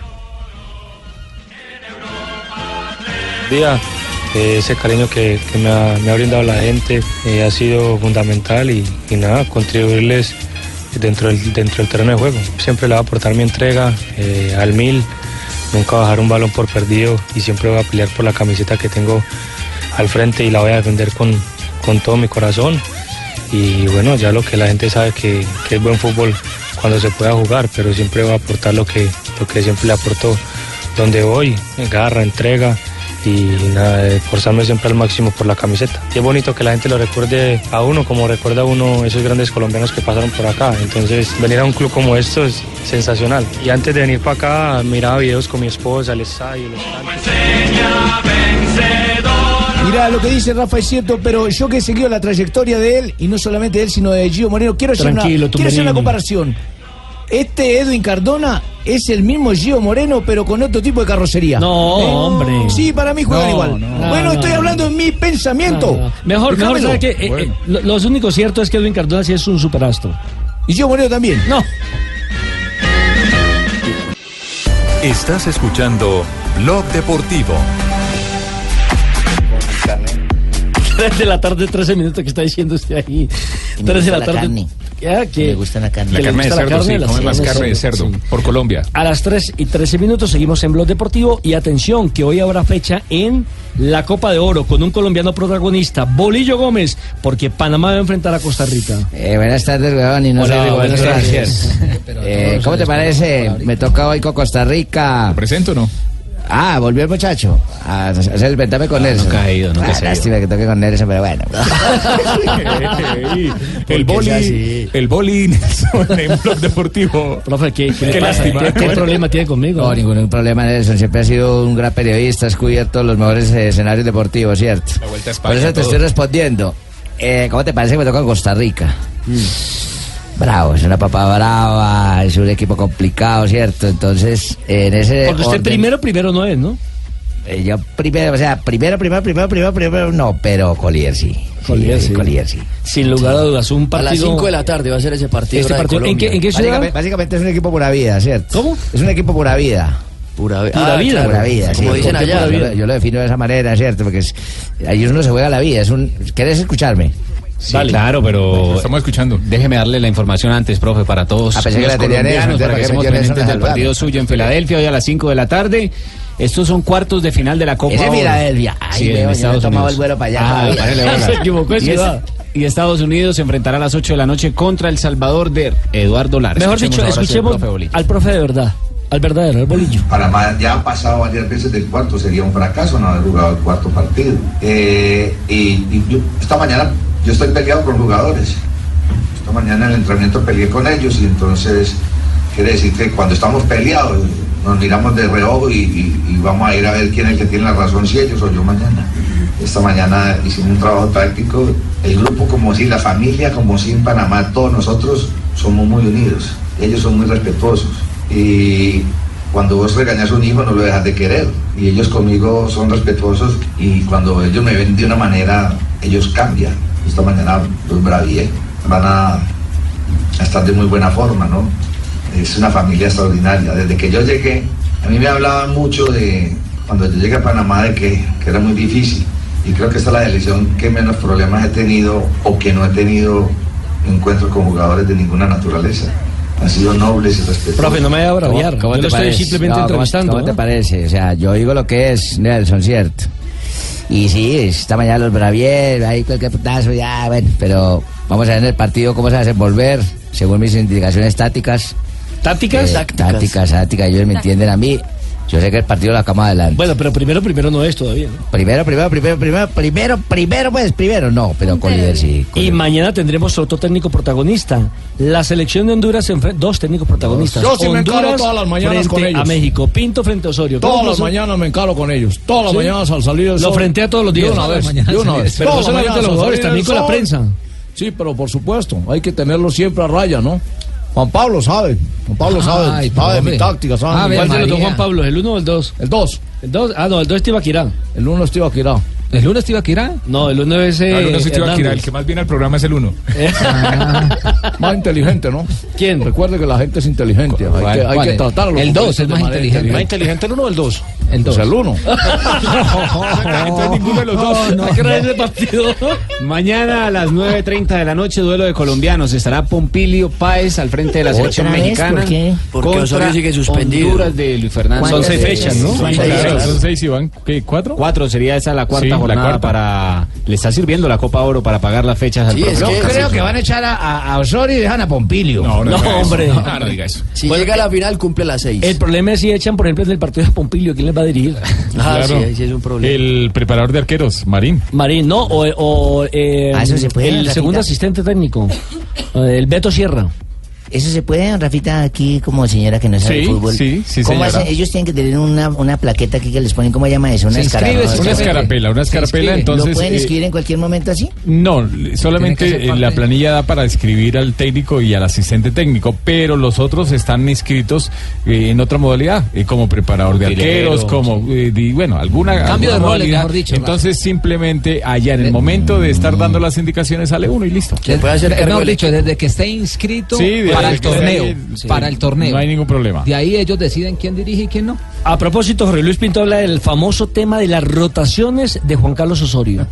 S26: día. Eh, ese cariño que, que me, ha, me ha brindado la gente eh, ha sido fundamental y, y nada, contribuirles dentro del, dentro del terreno de juego. Siempre le voy a aportar mi entrega eh, al mil, nunca bajar un balón por perdido y siempre voy a pelear por la camiseta que tengo al frente y la voy a defender con, con todo mi corazón. Y bueno, ya lo que la gente sabe que, que es buen fútbol cuando se pueda jugar, pero siempre voy a aportar lo que, lo que siempre le aporto donde voy, garra, entrega y nada, esforzarme siempre al máximo por la camiseta. Y es bonito que la gente lo recuerde a uno, como recuerda a uno esos grandes colombianos que pasaron por acá. Entonces, venir a un club como esto es sensacional. Y antes de venir para acá, miraba videos con mi esposa, el estadio, los.
S11: Mirá, lo que dice Rafa es cierto, pero yo que he seguido la trayectoria de él, y no solamente de él, sino de Gio Moreno, quiero hacer, una, quiero hacer una comparación. Este Edwin Cardona es el mismo Gio Moreno, pero con otro tipo de carrocería.
S3: No, hombre.
S11: Sí, para mí juegan
S3: No,
S11: igual.
S3: no.
S11: bueno,
S3: No,
S11: estoy hablando en mi pensamiento.
S3: No, no. Mejor, mejor,
S11: Déjamelo.
S3: ¿sabe qué? Eh, eh, lo, lo único cierto es que Edwin Cardona sí es un superastro.
S11: Y Gio Moreno también.
S3: No.
S20: Estás escuchando Blog Deportivo.
S3: 3 de la tarde, 13 minutos que está diciendo usted ahí.
S11: Y me
S3: 3 de la
S11: la
S3: tarde.
S11: carne.
S3: Ya, que,
S11: Me gusta la carne.
S25: La
S3: le
S25: carne de cerdo, sí,
S3: las
S25: come más carne de cerdo,
S3: sí.
S25: por Colombia.
S3: A las 3 y 13 minutos seguimos en Blog Deportivo y atención que hoy habrá fecha en la Copa de Oro con un colombiano protagonista, Bolillo Gómez, porque Panamá va a enfrentar a Costa Rica.
S11: Eh, buenas tardes, weón, y no
S3: Hola,
S11: Rigoberto
S3: buenas tardes.
S11: Eh, ¿Cómo te parece? Me toca hoy con Costa Rica.
S25: ¿Presento o no?
S11: Ah, volvió el muchacho. A hacer el ventame con Nelson.
S10: nunca ha ido, nunca
S11: Ah,
S10: se ha ido.
S11: Lástima que toque con Nelson, pero bueno.
S25: el boli, el boli Nelson en Blog Deportivo.
S3: Profe, ¿qué, qué le
S25: Qué
S3: pasa?
S25: lástima.
S3: ¿Qué, qué problema tiene conmigo?
S11: No, ningún problema, Nelson. Siempre ha sido un gran periodista, has cubierto los mejores eh, escenarios deportivos, ¿cierto?
S25: La Vuelta a
S11: Por
S25: España,
S11: eso te
S25: todo.
S11: estoy respondiendo. Eh, ¿Cómo te parece que me toca Costa Rica? Bravo, es una papa brava, es un equipo complicado, ¿cierto? Entonces, en ese.
S3: Porque usted
S11: orden-
S3: primero, primero no es, ¿no?
S11: Eh, yo primero, o sea, primero, primero, primero, primero, primero, no, pero Collier sí.
S3: Collier, sí.
S11: Collier sí.
S3: Sin lugar a dudas, un
S5: A
S3: partido.
S5: las 5 de la tarde va a ser ese partido.
S3: Este partido, ¿en qué, en qué ciudad?
S11: Básicamente, básicamente es un equipo pura vida, ¿cierto?
S3: ¿Cómo?
S11: Es un equipo pura vida.
S5: Pura, vi-
S3: Pura
S5: Ah,
S3: vida,
S5: claro.
S11: Pura vida,
S5: Como
S11: sí.
S5: dicen
S11: ¿Por qué
S5: allá.
S11: vida? Yo lo defino de esa manera, ¿cierto? Porque es, ahí uno se juega la vida. Es un, ¿Quieres escucharme?
S10: Sí, claro, pero
S25: Estamos escuchando.
S10: déjeme darle la información antes, profe, para todos
S11: pensé que
S10: los
S11: la tenía Nelson,
S10: colombianos, para
S11: ¿para
S10: que estemos pendientes
S11: a
S10: del partido suyo en Filadelfia hoy a las 5 de la tarde. Estos son cuartos de final de la Copa
S11: es
S10: Oro.
S11: Filadelfia. Ay,
S10: Sí,
S11: veo,
S10: en Estados
S11: tomado
S10: Unidos.
S11: el vuelo para allá
S10: Ah.
S3: Se equivocó
S10: Y es-. Y Estados Unidos se enfrentará a las 8 de la noche contra El Salvador de Eduardo Lara.
S3: Mejor
S10: Escuchemos
S3: dicho,
S10: sí
S3: escuchemos
S10: profe
S3: al profe de verdad, al verdadero, al bolillo.
S27: Panamá ya ha pasado varias veces del cuarto, sería un fracaso no haber jugado el cuarto partido. Eh, y y yo- esta mañana yo estoy peleado con jugadores. Esta mañana en el entrenamiento peleé con ellos y entonces quiere decir que cuando estamos peleados nos miramos de reojo y, y- vamos a ir a ver quién es el que tiene la razón, si ellos o yo mañana. Esta mañana hicimos un trabajo táctico, el grupo como si, la familia como si en Panamá, todos nosotros somos muy unidos, ellos son muy respetuosos y cuando vos regañas a un hijo no lo dejas de querer y ellos conmigo son respetuosos y cuando ellos me ven de una manera, ellos cambian. Esta mañana los bravié, van a, a estar de muy buena forma, ¿no? Es una familia extraordinaria. Desde que yo llegué, a mí me hablaban mucho de, cuando yo llegué a Panamá, de que, que era muy difícil. Y creo que esta es la elección que menos problemas he tenido o que no he tenido encuentros con jugadores de ninguna naturaleza. Han sido nobles y respetuosos.
S3: Profe, no me vaya a braviar.
S11: ¿Cómo
S3: Yo
S11: te
S3: lo estoy
S11: parece?
S3: simplemente
S11: No, ¿cómo-
S3: entrevistando.
S11: ¿Cómo
S3: ¿no?
S11: te parece? O sea, yo digo lo que es Nelson, ¿cierto? Y sí, esta mañana los bravier, ahí cualquier putazo, ya, bueno, pero vamos a ver en el partido cómo se va a desenvolver, según mis indicaciones tácticas.
S3: ¿Tácticas?
S11: Eh, tácticas, tácticas, ellos me entienden a mí. Yo sé que el partido lo acabamos adelante.
S3: Bueno, pero primero, primero no es todavía. ¿no?
S11: Primero, primero, primero, primero, primero, primero, pues, primero, no, pero con líder sí.
S3: Y mañana tendremos otro técnico protagonista. La selección de Honduras se enfrenta dos técnicos protagonistas.
S28: Yo sí me encaro
S3: Honduras
S28: todas las mañanas
S3: frente
S28: con ellos.
S3: a México. Pinto frente a Osorio.
S28: Todas
S3: ¿Cómo
S28: las mañanas me encaro con ellos. Todas las
S3: ¿Sí?
S28: mañanas al salir el
S3: Lo
S28: sol.
S3: frentea todos los días.
S28: De una vez. De una vez.
S3: Pero no solamente
S28: mañanas
S3: los jugadores, también con la prensa.
S28: Sí, pero por supuesto, hay que tenerlo siempre a raya, ¿no? Juan Pablo sabe. Juan Pablo sabe.
S3: Ay,
S28: sabe mi táctica, sabe. Mi-
S3: ¿Cuál de los dos, Juan Pablo? ¿El uno o el dos?
S28: El dos.
S3: ¿El dos? Ah, no, el dos es Tibaquirá.
S28: El uno es Tibaquirá.
S8: ¿El uno es Tibaquirá?
S3: No, el uno es. Eh,
S25: Ah, el uno es Tibaquirá, el que más viene al programa es el uno.
S28: Más inteligente, ¿no?
S3: ¿Quién?
S28: Recuerde que la gente es inteligente. Hay
S8: ¿Cuál-
S28: que, hay que tratarlo.
S8: El dos es más inteligente.
S28: ¿Más
S6: inteligente el uno o el dos?
S8: El
S28: Pues
S8: dos.
S28: el uno.
S25: Entonces ninguno de los dos.
S3: ¿A qué hora es el partido?
S10: Mañana a las 9.30 de la noche, duelo de colombianos. Estará Pompilio Páez al frente de la
S11: ¿Otra
S10: selección mexicana.
S11: ¿Por qué?
S5: Porque Osorio sigue suspendido.
S10: Honduras de Luis Fernando.
S3: Son seis fechas, ¿no?
S10: Son seis.
S5: claro.
S25: Son seis y van, ¿qué? ¿Cuatro?
S10: Cuatro sería esa la cuarta
S25: La cuarta.
S10: para. Le está sirviendo la Copa Oro para pagar las fechas al
S5: Sí, es
S10: profesor.
S5: que-
S11: Yo creo que van a echar a, a- a Osorio y dejan a Pompilio.
S25: No, no,
S3: No,
S25: eso.
S3: hombre.
S25: No, no diga eso.
S5: Si
S3: Bueno,
S5: llega a la final, cumple las 6.
S3: El problema es si echan, por ejemplo, en el partido de Pompilio, ¿quién les va a dirigir?
S5: Ah,
S25: Claro.
S5: ahí sí es un problema.
S25: El preparador de arqueros, Marín.
S3: Marín, ¿no? O, o, eh,
S11: Ah, eso se puede,
S3: el segundo asistente técnico, eh, el Beto Sierra.
S11: Eso se puede, Rafita, aquí como señora que no sabe
S25: Sí,
S11: de fútbol.
S25: sí, sí,
S11: ¿Cómo hacen? Ellos tienen que tener una, una plaqueta aquí que les ponen, ¿cómo llama eso? Una
S8: Se inscribe,
S11: escarapela.
S8: se
S25: Una escarapela, una
S8: Se
S25: escarapela, entonces...
S11: ¿Lo pueden
S25: eh,
S11: escribir en cualquier momento así?
S25: No, solamente eh, la planilla da para escribir al técnico y al asistente técnico, pero los otros están inscritos eh, en otra modalidad, eh, como preparador de
S10: Utilero,
S25: arqueros, como, eh, di- bueno, alguna,
S8: Cambio
S25: alguna
S8: de roles,
S25: modalidad.
S8: mejor dicho,
S25: Entonces simplemente allá en el momento de estar dando las indicaciones sale uno y listo.
S5: Se puede hacer
S8: Eh,
S5: del
S8: dicho, desde que esté inscrito
S25: Sí, desde
S8: para el torneo.
S25: sí.
S8: Para el torneo.
S25: No hay ningún problema.
S8: De ahí ellos deciden quién dirige y quién no.
S3: A propósito, Jorge Luis Pinto habla del famoso tema de las rotaciones de Juan Carlos Osorio.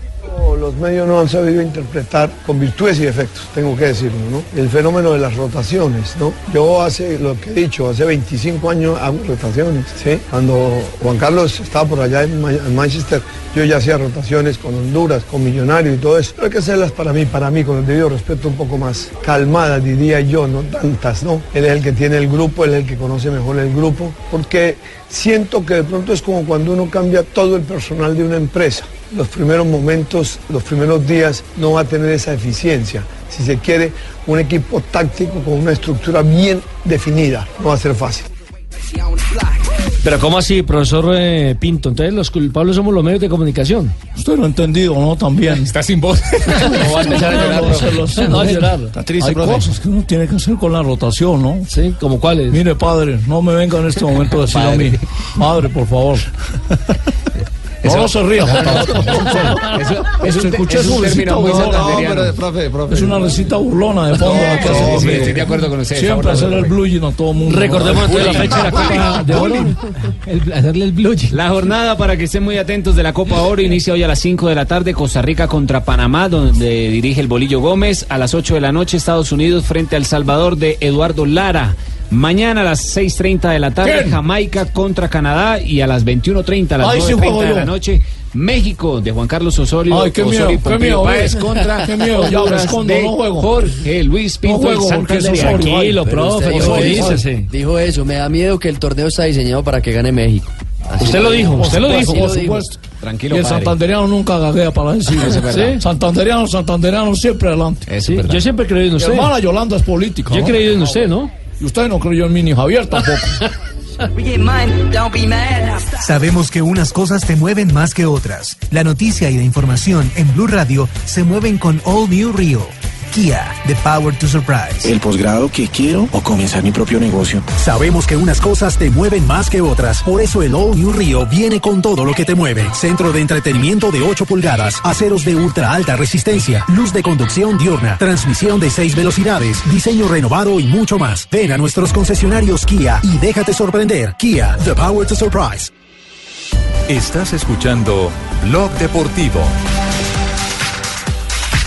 S18: Lo
S29: los medios no han sabido interpretar con virtudes y defectos, tengo que decirlo, ¿no? El fenómeno de las rotaciones, ¿no? Yo hace, lo que he dicho, hace 25 años hago rotaciones, ¿sí? Cuando Juan Carlos estaba por allá en Manchester, yo ya hacía rotaciones con Honduras, con Millonarios y todo eso. Pero hay que hacerlas para mí, para mí, con el debido respeto, un poco más calmadas, diría yo, no tantas, ¿no? Él es el que tiene el grupo, él es el que conoce mejor el grupo, porque siento que de pronto es como cuando uno cambia todo el personal de una empresa. Los primeros momentos, los primeros días no va a tener esa eficiencia. Si se quiere un equipo táctico con una estructura bien definida, no va a ser fácil.
S3: Pero ¿cómo así, profesor eh, Pinto? Entonces los culpables somos los medios de comunicación.
S28: Usted lo ha entendido, ¿no? También.
S17: Está sin voz.
S3: No va a empezar a llorar,
S28: No,
S3: No va a llorar.
S28: Hay cosas que uno tiene que hacer con la rotación, ¿no?
S3: Sí, ¿como cuáles?
S28: Mire, padre, no me venga en este momento a decir a mí. Padre, por favor. No, no Carlos.
S8: Eso-
S28: Eso,
S8: es
S28: escuché
S8: un término muy santanderiano.
S28: Una
S8: no.
S28: risita burlona de fondo.
S8: Sí,
S28: profe.
S8: sí, estoy de acuerdo con usted,
S28: Siempre hacer el blue jean a todo mundo.
S3: Recordemos la fecha de la Copa de Oro.
S10: El, hacerle el blue. La jornada, para que estén muy atentos, de la Copa Oro inicia hoy a las 5 de la tarde. Costa Rica contra Panamá, donde dirige el Bolillo Gómez. A las 8 de la noche, Estados Unidos frente a El Salvador de Eduardo Lara. Mañana a las 6.30 de la tarde,
S28: ¿Quién?
S10: Jamaica contra Canadá. Y a las 21.30, a las
S28: Ay, sí
S10: 9.30
S28: juego
S10: de la noche, México de Juan Carlos Osorio.
S28: Ay, qué miedo,
S10: Osorio y
S28: qué miedo,
S10: Páez
S28: eh.
S10: contra
S28: Qué miedo, ya escondo,
S10: de
S28: no juego.
S10: Jorge Luis Pinto
S28: No juego, porque. Osorio,
S3: Tranquilo, profe,
S5: dijo,
S3: tranquilícese.
S5: dijo eso, me da miedo que el torneo está diseñado para que gane México. Así
S3: Usted lo dijo, usted lo dijo.
S28: Por
S5: dijo.
S28: supuesto.
S10: Tranquilo,
S28: y el
S10: padre.
S28: santanderiano nunca gaguea para decir
S10: Eso es.
S28: ¿Sí? Santanderiano, santanderiano siempre adelante.
S3: Sí, yo siempre he creído en
S28: Mi
S3: usted.
S28: hermana Yolanda es política.
S3: Yo he
S28: ¿no?
S3: creído en usted, ¿no?
S28: Y usted no creyó en mí ni Javier tampoco.
S24: Sabemos que unas cosas te mueven más que otras. La noticia y la información en Blue Radio se mueven con All New Rio. Kia, the power to surprise.
S30: El posgrado que quiero o comenzar mi propio negocio.
S24: Sabemos que unas cosas te mueven más que otras. Por eso el All New Rio viene con todo lo que te mueve. Centro de entretenimiento de 8 pulgadas, aceros de ultra alta resistencia, luz de conducción diurna, transmisión de 6 velocidades, diseño renovado y mucho más. Ven a nuestros concesionarios Kia y déjate sorprender. Kia, the power to surprise.
S20: Estás escuchando Blog Deportivo.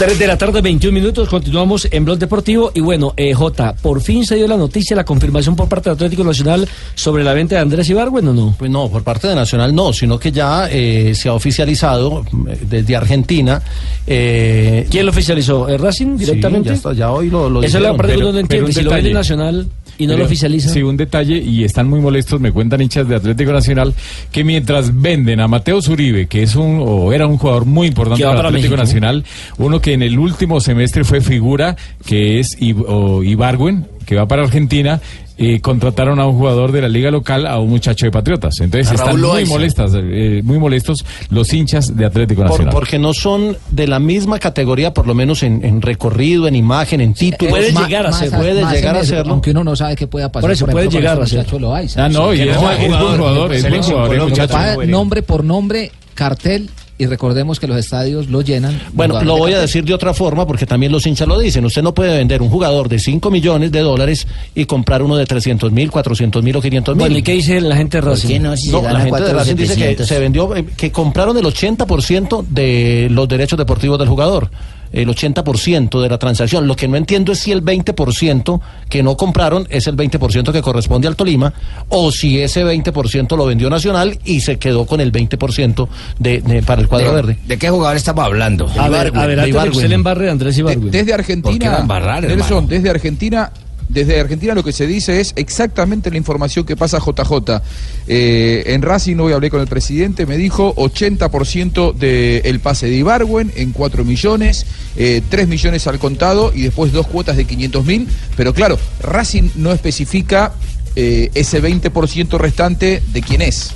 S3: 3 de la tarde, 21 minutos, continuamos en Blog Deportivo. Y bueno, eh, J, por fin se dio la noticia, la confirmación por parte del Atlético Nacional sobre la venta de Andrés Ibargüen o no?
S6: Pues no, por parte de Nacional no, sino que ya eh, se ha oficializado eh, desde Argentina. eh,
S3: ¿Quién lo oficializó? ¿El Racing directamente?
S6: Sí, ya, está, ya hoy lo, lo
S3: Esa es la parte que uno no entiende. Si lo vende. Nacional y no
S17: Pero,
S3: lo oficializa.
S17: Sí, un detalle, y están muy molestos, me cuentan hinchas de Atlético Nacional, que mientras venden a Mateo Zuribe, que es un, o era un jugador muy importante para
S3: para
S17: Atlético
S3: México.
S17: Nacional, uno que en el último semestre fue figura, que es Ibargüen, que va para Argentina, eh, contrataron a un jugador de la liga local, a un muchacho de Patriotas. Entonces están muy
S6: Loaiza.
S17: molestas, eh, muy molestos los hinchas de Atlético
S6: Por-
S17: Nacional.
S6: porque no son de la misma categoría, por lo menos en, en recorrido, en imagen, en títulos.
S3: Puede
S6: Ma-
S3: llegar a ser.
S6: puede
S8: más
S6: llegar a serlo.
S8: Aunque uno no sabe qué pueda pasar.
S3: Por eso puede
S8: ejemplo, con
S3: llegar a ser.
S8: muchacho Loaiza.
S17: Ah, no, y es,
S8: no
S17: buen- es buen jugador, es buen jugador, es
S8: nombre por nombre, cartel, y recordemos que los estadios lo llenan.
S6: Bueno, lo
S8: de
S6: voy a decir de otra forma porque también los hinchas lo dicen. Usted no puede vender un jugador de 5 millones de dólares y comprar uno de 300 mil, 400 mil o 500 mil.
S3: Bueno, ¿y qué dice la gente de Racing?
S11: no? Si
S6: la gente de
S11: 400,
S6: Racing dice que
S11: 700.
S6: se vendió, eh, que compraron el 80% de los derechos deportivos del jugador. El 80% de la transacción. Lo que no entiendo es si el 20% que no compraron es el 20% que corresponde al Tolima o si ese 20% lo vendió Nacional y se quedó con el 20% de, de- para el cuadro verde.
S11: ¿De qué jugador estamos hablando?
S3: A ver, a ver, de a Andrés
S25: De-
S3: Ibargüen.
S25: desde
S11: ¿Por qué va a
S25: Argentina,
S11: embarrar,
S25: Nelson,
S11: hermano?
S25: desde Argentina, desde Argentina lo que se dice es exactamente la información que pasa JJ. Eh, en Racing hoy hablé con el presidente, me dijo 80% del pase de Ibargüen en 4 millones, eh, 3 millones al contado y después dos cuotas de 500 mil. Pero claro, Racing no especifica eh, ese 20% restante de quién es.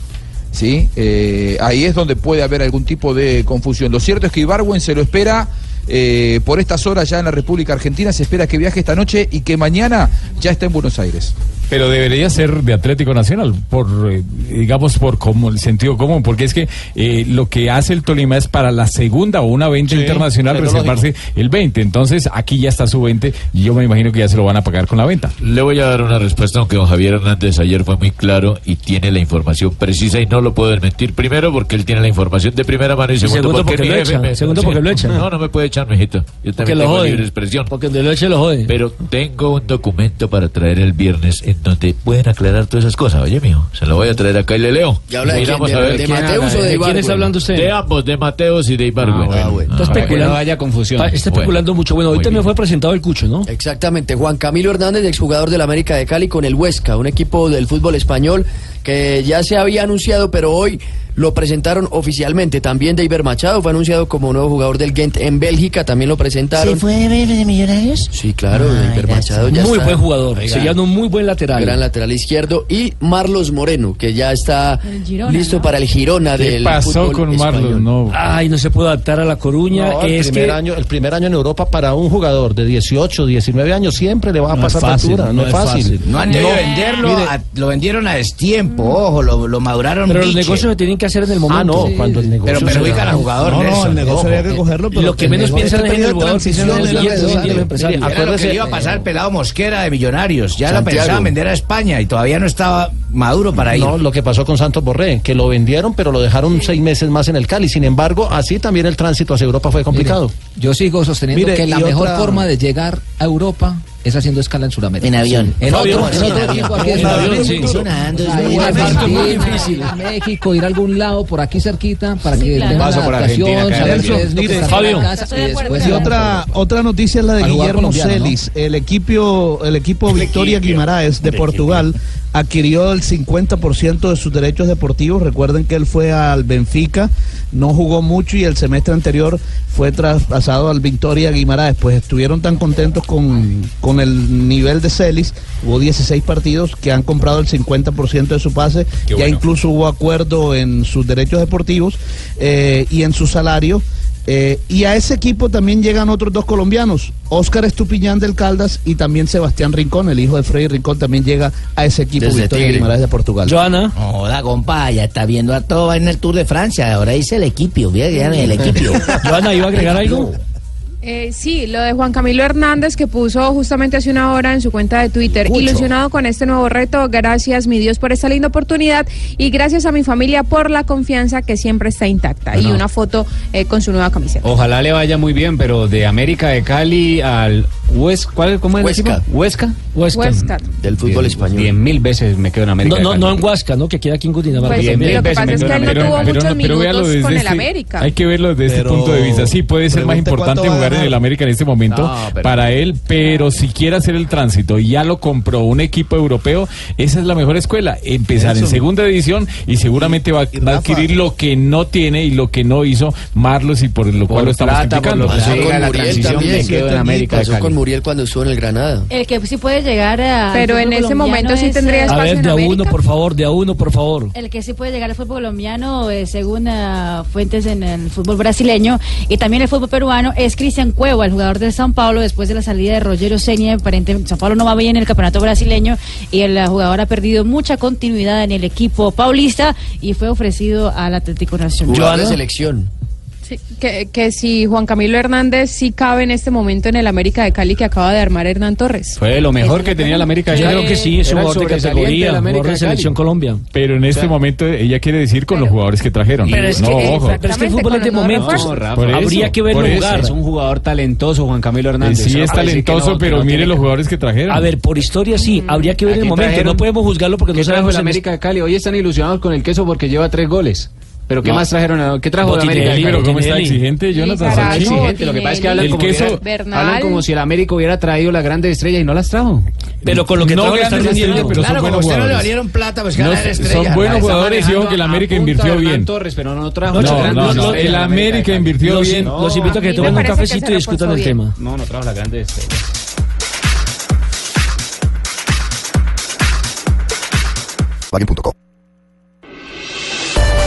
S25: ¿sí? Eh, ahí es donde puede haber algún tipo de confusión. Lo cierto es que Ibarwen se lo espera eh, por estas horas ya en la República Argentina. Se espera que viaje esta noche y que mañana ya está en Buenos Aires.
S17: Pero debería ser de Atlético Nacional, por eh, digamos por como el sentido común, porque es que eh, lo que hace el Tolima es para la segunda o una 20 sí, internacional reservarse el 20. Entonces aquí ya está su 20 y yo me imagino que ya se lo van a pagar con la venta.
S19: Le voy a dar una respuesta, aunque don Javier Hernández ayer fue muy claro y tiene la información precisa y no lo puedo desmentir. Primero porque él tiene la información de primera mano y segundo,
S3: porque,
S19: porque,
S3: echa. Segundo porque lo echa.
S19: No, no me puede echan, mijito. Yo también tengo libre expresión.
S3: Porque de noche lo jode.
S19: Pero tengo un documento para traer el viernes en donde pueden aclarar todas esas cosas. Oye, mijo, se lo voy a traer acá y le leo.
S5: ¿Y habla de, quién, de,
S19: a ver.
S5: de Mateus o de,
S19: quién está hablando usted? De ambos, de Mateos y de Ibargüen.
S5: Ah,
S19: no haya
S3: ah, confusión.
S19: Está
S3: especulando mucho. Bueno, hoy también
S19: bien.
S3: fue presentado el Cucho, ¿no?
S5: Exactamente. Juan Camilo Hernández, exjugador de la América de Cali con el Huesca, un equipo del fútbol español que ya se había anunciado, pero hoy lo presentaron oficialmente. También David Machado fue anunciado como nuevo jugador del Gent en Bélgica, también lo presentaron.
S11: ¿Se fue de, de Millonarios?
S5: Sí, claro,
S3: Muy buen jugador,
S5: Oiga.
S3: sería un muy buen lateral.
S5: Gran lateral izquierdo y Marlos Moreno, que ya está listo para el Girona
S17: ¿Qué
S5: del
S17: pasó con Marlos?
S3: Ay, no se pudo adaptar a La Coruña.
S6: No, el, primer año, el primer año en Europa para un jugador de 18, 19 años siempre le va a
S28: no
S6: pasar factura, no, es fácil.
S11: No han debido venderlo, lo vendieron a destiempo, ojo, lo, maduraron.
S3: Pero los negocios se tienen que que hacer en el momento.
S6: Ah, no, sí. cuando el negocio.
S11: Pero perjudican al jugador.
S28: No, no, el negocio había que cogerlo.
S3: Lo que menos piensan es en el jugador.
S11: Que iba a pasar pelado Mosquera de Millonarios. Ya lo pensaban vender a España y todavía no estaba maduro para ir.
S6: No, lo que pasó con Santos Borré, que lo vendieron, pero lo dejaron seis meses más en el Cali. Sin embargo, así también el tránsito hacia Europa fue complicado.
S8: yo sigo sosteniendo que la mejor forma de llegar a Europa es haciendo escala en Sudamérica.
S11: En avión.
S8: En
S11: avión.
S8: México, ir a algún lado por aquí cerquita para que
S28: tenga
S8: una
S3: Fabio.
S8: Y
S28: otra otra noticia es la de Guillermo Celis, el equipo el equipo Victoria Guimaraes de Portugal adquirió el 50% de sus derechos deportivos. Recuerden que él fue al Benfica no jugó mucho y el semestre anterior fue traspasado al Victoria Guimaraes. Pues estuvieron tan contentos con, con el nivel de Celis, hubo 16 partidos que han comprado el 50% de su pase, ya incluso hubo acuerdo en sus derechos deportivos eh, y en su salario. Eh, y a ese equipo también llegan otros dos colombianos, Óscar Estupiñán del Caldas y también Sebastián Rincón, el hijo de Freddy Rincón, también llega a ese equipo
S5: Desde
S28: Victoria Guimarães de Portugal.
S3: Joana.
S11: Hola, compa, ya está viendo a todo en el Tour de Francia, ahora dice el equipo, el equipo.
S3: Joana, ¿iba a agregar algo?
S31: Eh, sí, lo de Juan Camilo Hernández que puso justamente hace una hora en su cuenta de Twitter. Ilusionado con este nuevo reto, gracias mi Dios por esta linda oportunidad y gracias a mi familia por la confianza que siempre está intacta. Y una foto eh, con su nueva camiseta.
S10: Ojalá le vaya muy bien, pero de América de Cali al Huesca, ¿cuál, ¿cómo es
S5: Huesca.
S10: Huesca.
S3: Huesca.
S31: Huesca.
S5: Del fútbol español.
S10: Diez mil veces me quedo en América.
S3: No, no, en Huasca, ¿no? Que queda aquí en Cundinamarca.
S31: Pues, lo que pasa es que él no tuvo
S17: pero,
S31: muchos
S17: pero,
S31: minutos con el América.
S17: Hay que verlo desde este punto de vista. Sí, puede ser más importante jugar en el América en este momento para él, pero si quiere hacer el tránsito y ya lo compró un equipo europeo, esa es la mejor escuela. Empezar en segunda división y seguramente va, a adquirir lo que no tiene y lo que no hizo Marlos y por lo cual lo estamos
S10: plata,
S17: criticando.
S10: La
S5: Muriel también,
S10: América
S5: pasó con Muriel cuando estuvo en el Granada.
S14: El que sí puede llegar a...
S31: Pero en ese momento sí tendría
S3: eh,
S31: espacio
S3: A
S31: ver,
S3: de a uno, por favor, de a uno, por favor.
S14: El que sí puede llegar al fútbol colombiano, eh, según uh, fuentes en el fútbol brasileño y también el fútbol peruano, es Cristian Cristian Cueva, el jugador del San Pablo, después de la salida de Rogerio Seña. Aparentemente, San Pablo no va bien en el campeonato brasileño y el eh, jugador ha perdido mucha continuidad en el equipo paulista y fue ofrecido al Atlético Nacional.
S5: Jugador de selección
S31: que, si Juan Camilo Hernández sí cabe en este momento en el América de Cali que acaba de armar Hernán Torres.
S10: Fue lo mejor que tenía el América de Cali.
S3: Yo creo que sí, es un jugador de categoría, jugador de selección Colombia.
S17: Pero en este momento ella quiere decir con los jugadores que trajeron. No, ojo.
S3: Pero es que el fútbol es de momentos. Habría que verlo jugar.
S10: Es un jugador talentoso, Juan Camilo
S17: pues
S10: Hernández.
S17: Sí, es talentoso, pero mire los jugadores que trajeron.
S3: A ver, por historia sí, mm, habría que ver el momento. No podemos juzgarlo porque no sabemos.
S10: el América de Cali hoy están ilusionados con el queso porque lleva tres goles. ¿Pero qué más trajeron? ¿Qué trajo
S3: Botinelli,
S10: de América?
S17: Pero ¿cómo está exigente Jonathan sí,
S10: exigente. Lo que pasa es que hablan, como si el América hubiera traído las grandes estrellas y no las trajo.
S3: Pero con lo que
S17: no
S3: trajo están
S17: vendiendo, pero
S11: claro,
S17: son buenos
S11: jugadores. le valieron plata, pues
S17: no,
S11: estrellas.
S17: Son buenos jugadores y digo que el América invirtió bien.
S10: Torres, pero no
S17: no, el América invirtió bien.
S3: Los invito a que tomen un cafecito y discutan el tema.
S10: No, no trajo las grandes estrellas.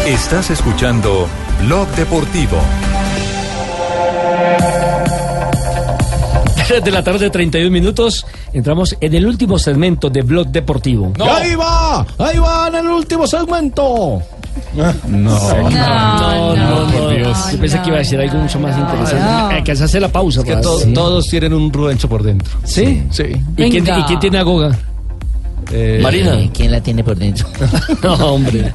S20: Estás escuchando Blog Deportivo.
S3: 3 de la tarde, 31 minutos. Entramos en el último segmento de Blog Deportivo.
S32: ¡Ahí va! ¡Ahí va en el último segmento!
S17: No.
S3: No, no, no,
S17: Dios.
S3: Yo pensé que iba a decir algo mucho más interesante. Hay que hacer la pausa.
S32: Es
S3: que
S32: todos tienen un Rubencho por dentro.
S3: ¿Sí?
S32: Sí.
S3: ¿Y, quién, tiene agoga?
S32: Eh,
S3: Marina.
S11: ¿Quién la tiene por dentro?
S3: No, hombre.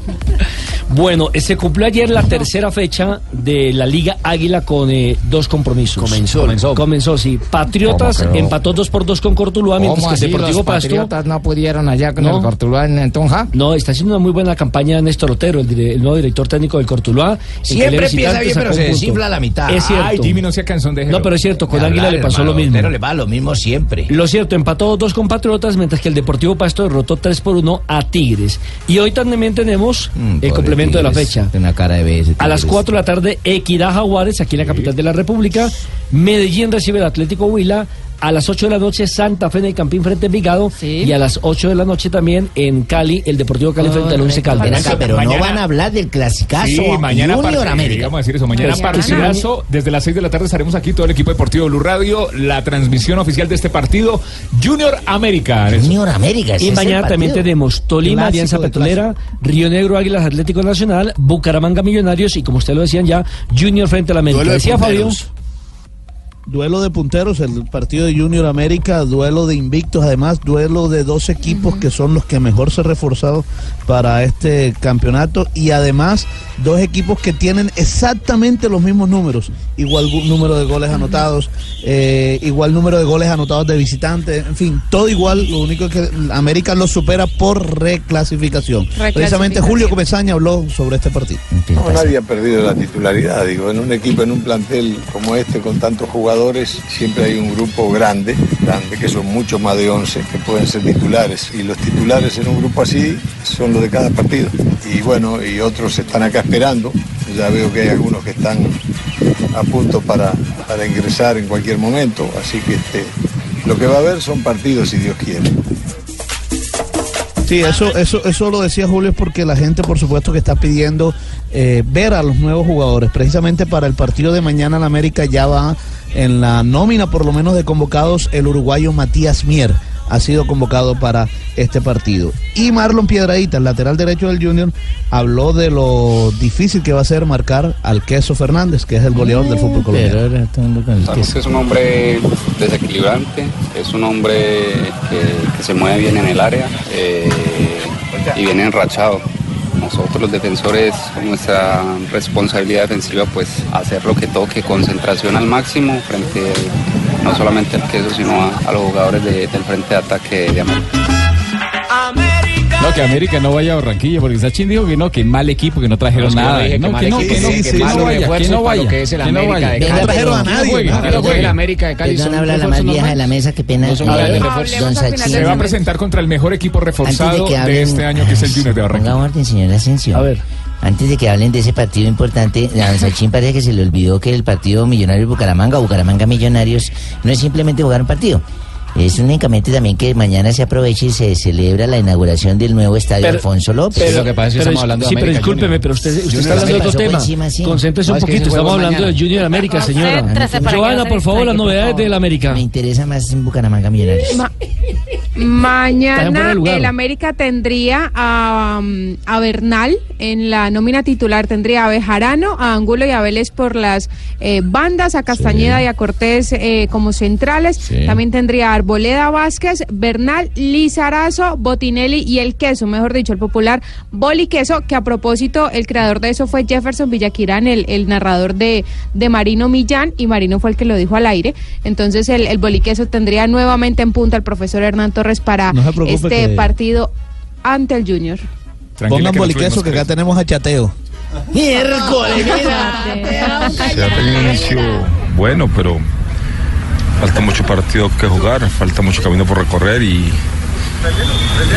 S3: Bueno, eh, se cumplió ayer la tercera fecha de la Liga Águila con eh, dos compromisos.
S5: Comenzó.
S3: Comenzó. Comenzó, sí. Patriotas empató dos por dos con Cortuluá, mientras
S33: ¿Cómo
S3: que
S33: así
S3: Deportivo
S33: los
S3: Pasto.
S33: patriotas no pudieron allá con
S3: No.
S33: el Cortuluá en, Tunja?
S3: No, está haciendo una muy buena campaña Néstor Otero, el, dire- el nuevo director técnico del Cortuluá.
S33: Siempre
S3: el
S33: empieza bien, pero se desinfla a la mitad.
S3: Es cierto.
S33: Ay, Jimmy, no
S17: sea canción de
S3: No, pero es cierto, con Águila le pasó
S33: hermano,
S3: lo mismo.
S33: Otero le va lo mismo siempre.
S3: Lo cierto, empató dos con Patriotas, mientras que el Deportivo Pasto derrotó 3 por 1 a Tigres. Y hoy también tenemos el complemento de la fecha.
S33: Una cara de.
S3: A las 4 de la tarde, Equidad Jaguares, aquí en la capital de la República. Medellín recibe el Atlético Huila. A las 8 de la noche, Santa Fe en el Campín frente a Envigado. Y a las 8 de la noche también en Cali, el Deportivo Cali frente al Once Caldas.
S11: Pero no van a hablar del clasicazo
S17: Sí, mañana
S11: Junior América.
S17: Vamos a decir eso. Mañana partidazo. Desde las 6 de la tarde estaremos aquí, todo el equipo deportivo de Blue Radio. La transmisión oficial de este partido, Junior América.
S11: Junior América.
S3: Y mañana también tenemos Tolima, Alianza Petrolera, Río Negro, Águilas Atlético Nacional, Bucaramanga Millonarios y como ustedes lo decían ya, Junior frente a la América. Decía Fabio.
S28: Duelo de punteros, el partido de Junior América, duelo de invictos, además duelo de dos equipos que son los que mejor se han reforzado para este campeonato y además dos equipos que tienen exactamente los mismos números, igual gu- número de goles anotados, eh, igual número de goles anotados de visitantes, en fin, todo igual, lo único es que América lo supera por reclasificación. Precisamente Julio Comesaña habló sobre este partido.
S34: No, nadie ha perdido la titularidad. Digo, en un equipo, en un plantel como este, con tantos jugadores, siempre hay un grupo grande, grande, que son muchos más de 11, que pueden ser titulares. Y los titulares en un grupo así son los de cada partido. Y bueno, y otros están acá esperando. Ya veo que hay algunos que están a punto para, para ingresar en cualquier momento. Así que este, lo que va a haber son partidos, si Dios quiere.
S28: Sí, eso, eso, eso lo decía Julio porque la gente, por supuesto, que está pidiendo eh, ver a los nuevos jugadores. Precisamente para el partido de mañana en América ya va en la nómina, por lo menos de convocados, el uruguayo Matías Mier ha sido convocado para este partido. Y Marlon Piedraíta, el lateral derecho del Junior, habló de lo difícil que va a ser marcar al Queso Fernández, que es el goleador del fútbol colombiano.
S35: Sabes que es un hombre desequilibrante, es un hombre que, que se mueve bien en el área eh, y viene enrachado. Nosotros los defensores, nuestra responsabilidad defensiva, pues hacer lo que toque, concentración al máximo frente no solamente al queso, sino a, los jugadores de- del frente de ataque de América.
S17: No, que América no vaya a Barranquilla, porque Sachin dijo que no, que mal equipo, que no trajeron
S10: No, es que yo
S17: nada.
S10: que
S17: no,
S10: mal
S17: que no,
S10: equipo,
S17: que no, que no vaya, que no vaya.
S10: que es el
S17: que no
S10: América
S17: vaya.
S10: de
S17: Que
S10: Cali.
S17: no trajeron a
S10: Que no
S17: nadie. no
S10: no el América de Cali,
S11: Perdón,
S10: son
S11: habla la más vieja de la mesa, qué pena.
S10: No son grandes
S11: don
S10: refuerzos.
S11: Sachin.
S17: Se va a presentar contra el mejor equipo reforzado
S11: de
S17: este año, que es el Junior de Barranquilla.
S11: Ponga orden, señor Asensio. A ver. Antes de que hablen de ese partido importante, a don Sachin parece que se le olvidó que el partido Millonarios Bucaramanga o Bucaramanga Millonarios no es simplemente jugar un partido. Es únicamente también que mañana se aproveche y se celebra la inauguración del nuevo estadio
S3: Pero-
S11: Alfonso López.
S3: pero- pero es- sí, pero discúlpeme, pero usted, usted está hablando de otro tema. Concéntrese un poquito, estamos hablando del Junior América, señora. Joana,
S11: no
S3: por favor, las novedades del América.
S11: Me interesa más en Bucaramanga Millonarios.
S31: Mañana el América tendría a, um, a Bernal en la nómina titular, tendría a Bejarano, a Angulo y a Vélez por las eh, bandas, a Castañeda y a Cortés eh, como centrales.
S36: Sí.
S31: También tendría a Arboleda Vázquez, Bernal, Lizarazo, Botinelli y el queso, mejor dicho, el popular Boli Queso, que a propósito el creador de eso fue Jefferson Villaquirán, el, el narrador de, de Marino Millán, y Marino fue el que lo dijo al aire. Entonces el, el Boli Queso tendría nuevamente en punta al profesor Hernán Torres para
S28: No
S31: este
S28: que-
S31: partido ante el Junior.
S28: Pongan boliqueso que acá tenemos a chateo.
S11: Miércoles,
S37: Se ha tenido un inicio bueno, pero falta mucho partido que jugar, falta mucho camino por recorrer y,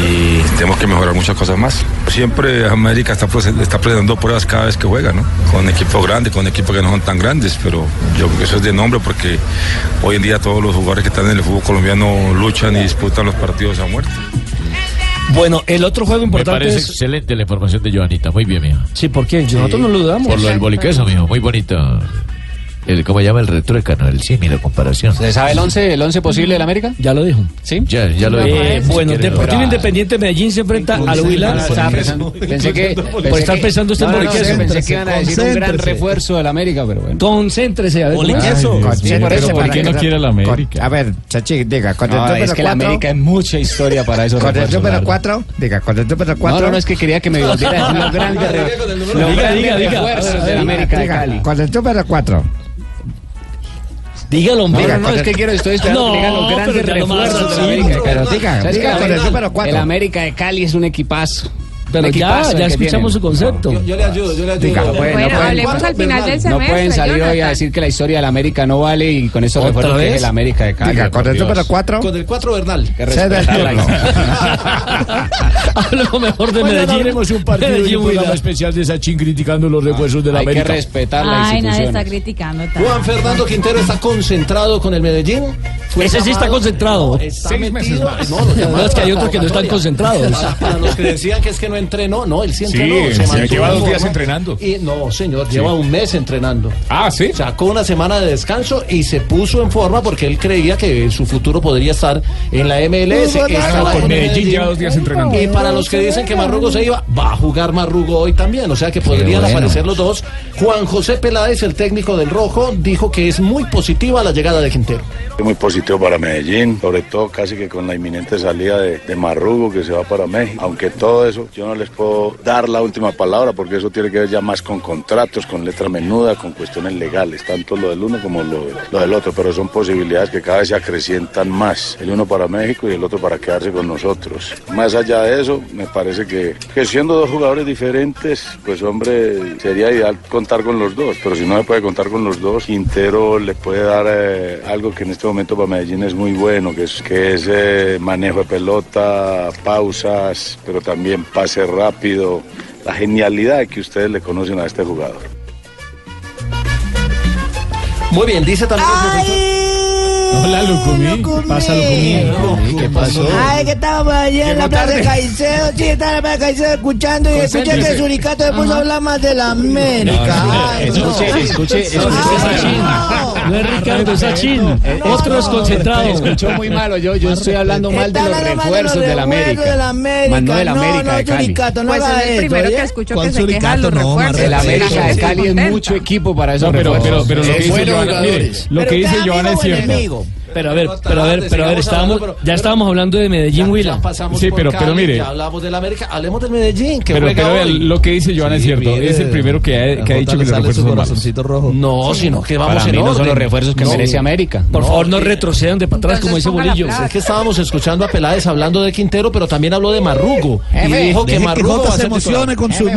S37: y tenemos que mejorar muchas cosas más. Siempre América está, está presentando pruebas cada vez que juega, ¿no? Con equipos grandes, con equipos que no son tan grandes, pero yo creo que eso es de nombre porque hoy en día todos los jugadores que están en el fútbol colombiano luchan y disputan los partidos a muerte.
S3: Bueno, el otro juego
S19: Me
S3: importante
S19: parece
S3: es...
S19: excelente la información de Joanita. Muy bien, mijo.
S3: Sí, ¿por qué? Nosotros no lo dudamos.
S19: Por lo del boliqueso, mijo. Muy bonita. El, ¿cómo se llama? El retruécano, el símil, la comparación.
S10: ¿Se sabe el 11 el once posible del América?
S3: Ya lo dijo.
S10: ¿Sí?
S19: Ya, ya lo
S3: Eh,
S19: dijo.
S3: bueno,
S19: Si
S3: Deportivo
S19: pero-
S3: Independiente Medellín se enfrenta al Huila.
S10: Pensé que.
S3: Por estar pensando usted en
S10: no, no. Pensé que iban a decir un gran refuerzo del América, pero bueno.
S3: Concéntrese, a ver.
S10: Por
S3: pero
S10: eso,
S3: ¿por
S10: para
S3: qué no quiere la América?
S38: A ver, Chachi, diga, el
S10: No, es que la
S38: cuatro-
S10: América es mucha historia para esos
S38: Con el número
S10: la verdad.
S38: 4, diga, con el número 4.
S10: No, no, es que quería que me volviera a decir los grandes, re- los
S3: Diga,
S10: grandes
S3: diga, diga.
S10: refuerzos
S3: A ver,
S10: de la
S3: diga,
S10: América de. Cali.
S38: Con el número 4.
S3: Dígalo, hombre.
S10: no, no, es que quiero, estoy esperando
S3: No,
S10: que los grandes refuerzos de la América
S38: pero diga,
S10: ¿Sabes
S38: diga
S10: qué?
S38: con el número cuatro.
S10: El América de Cali es un equipazo.
S3: Pero ya, ya escuchamos su concepto.
S6: Yo, yo le ayudo, yo le ayudo.
S10: Diga, bueno,
S31: Bueno,
S10: pueden-
S31: hablemos al final del
S10: No
S31: semestre.
S10: pueden salir hoy a
S31: Jonathan.
S10: decir que la historia de la América no vale y con eso
S6: ¿Otra
S10: refuerzo que es el América de Cali.
S38: Diga, con el número 4.
S6: Con el 4 Bernal.
S10: Que.
S3: Hablemos mejor de Medellín.
S39: haremos un partido y un programa especial de Sachin criticando los refuerzos de la
S10: Hay que
S39: América.
S10: respetar la
S14: Ay, nadie
S10: institución.
S14: está criticando. tanto.
S6: Juan Fernando Quintero está concentrado con el Medellín.
S3: Ese sí está concentrado.
S6: No, está
S17: Seis meses
S6: metido.
S17: más.
S6: No,
S3: No, es que hay otros que no están concentrados.
S6: Para los que decían que es que no entrenó, no, él sí
S17: Sí,
S6: entrenó.
S17: se
S6: mantuvo
S17: lleva dos días
S6: forma.
S17: entrenando.
S6: Y no, señor, lleva un mes entrenando.
S17: Ah, sí.
S6: Sacó una semana de descanso y se puso en forma porque él creía que su futuro podría estar en la MLS.
S17: No, con Medellín lleva dos días entrenando.
S6: Y para los que dicen que Marrugo se iba, va a jugar Marrugo hoy también. O sea que podrían
S38: bueno.
S6: aparecer los dos. Juan José Peláez, el técnico del Rojo, dijo que es muy positiva la llegada de Quintero.
S37: Es muy positivo para Medellín, sobre todo casi que con la inminente salida de, de Marrugo que se va para México. Aunque todo eso yo no les puedo dar la última palabra porque eso tiene que ver ya más con contratos, con letra menuda, con cuestiones legales, tanto lo del uno como lo, del otro. Pero son posibilidades que cada vez se acrecientan más. El uno para México y el otro para quedarse con nosotros. Más allá de eso, me parece que, siendo dos jugadores diferentes, pues hombre, sería ideal contar con los dos. Pero si no se puede contar con los dos, Quintero le puede dar eh, algo que en este momento para Medellín es muy bueno, que es, que es eh, manejo de pelota, pausas, pero también pase rápido. La genialidad que ustedes le conocen a este jugador.
S6: Muy bien, dice también el profesor.
S17: Hola, Lucumí.
S3: Pasa lo conmigo.
S6: ¿Qué pasó?
S11: Ay, que estamos allá en la plaza de Caicedo, sí, estaba en la plaza de Caicedo escuchando y escuché que el Suricato se puso a hablar más de la América. Ay, no.
S10: Escuche, escuche, escuche.
S11: Sachin.
S3: No es Ricardo, es Sachin. Otro es concentrado.
S10: Escuchó muy malo. Yo, yo estoy hablando mal de los
S11: de
S10: refuerzos de la América.
S11: de la.
S10: Más no de la
S11: No,
S10: América
S11: no,
S10: de Cali.
S11: Suricato, no
S31: Pues es el
S11: eso,
S31: primero
S11: ¿oye?
S31: que escucho
S28: ¿Cuál
S31: que se queja de los refuerzos.
S10: El
S28: Marrero.
S10: América de Cali es mucho equipo para esos
S17: No, pero, pero,
S10: refuerzos.
S17: pero lo que dice Joana, es cierto.
S3: Pero a ver, pero a ver, pero a ver, estábamos, ya estábamos hablando de Medellín,
S6: Ya
S3: Huila.
S6: pasamos
S17: Sí, pero-
S6: Cali,
S17: pero mire.
S6: Ya hablamos del América, hablemos del Medellín, que
S17: Pero,
S6: juega
S17: pero
S6: hoy.
S17: lo que dice Joana es cierto.
S28: mire,
S17: Es el primero que ha, que ha dicho que los refuerzos son
S28: rojo.
S6: No, sino que vamos
S10: Para
S6: en
S10: mí no son los refuerzos que
S6: No,
S10: merece América.
S3: Por favor, no retrocedan de para atrás como dice Bolillo.
S6: Es que estábamos escuchando a Peláez hablando de Quintero, pero también habló de Marrugo. Y dijo que Marrugo
S28: se emocione con su, din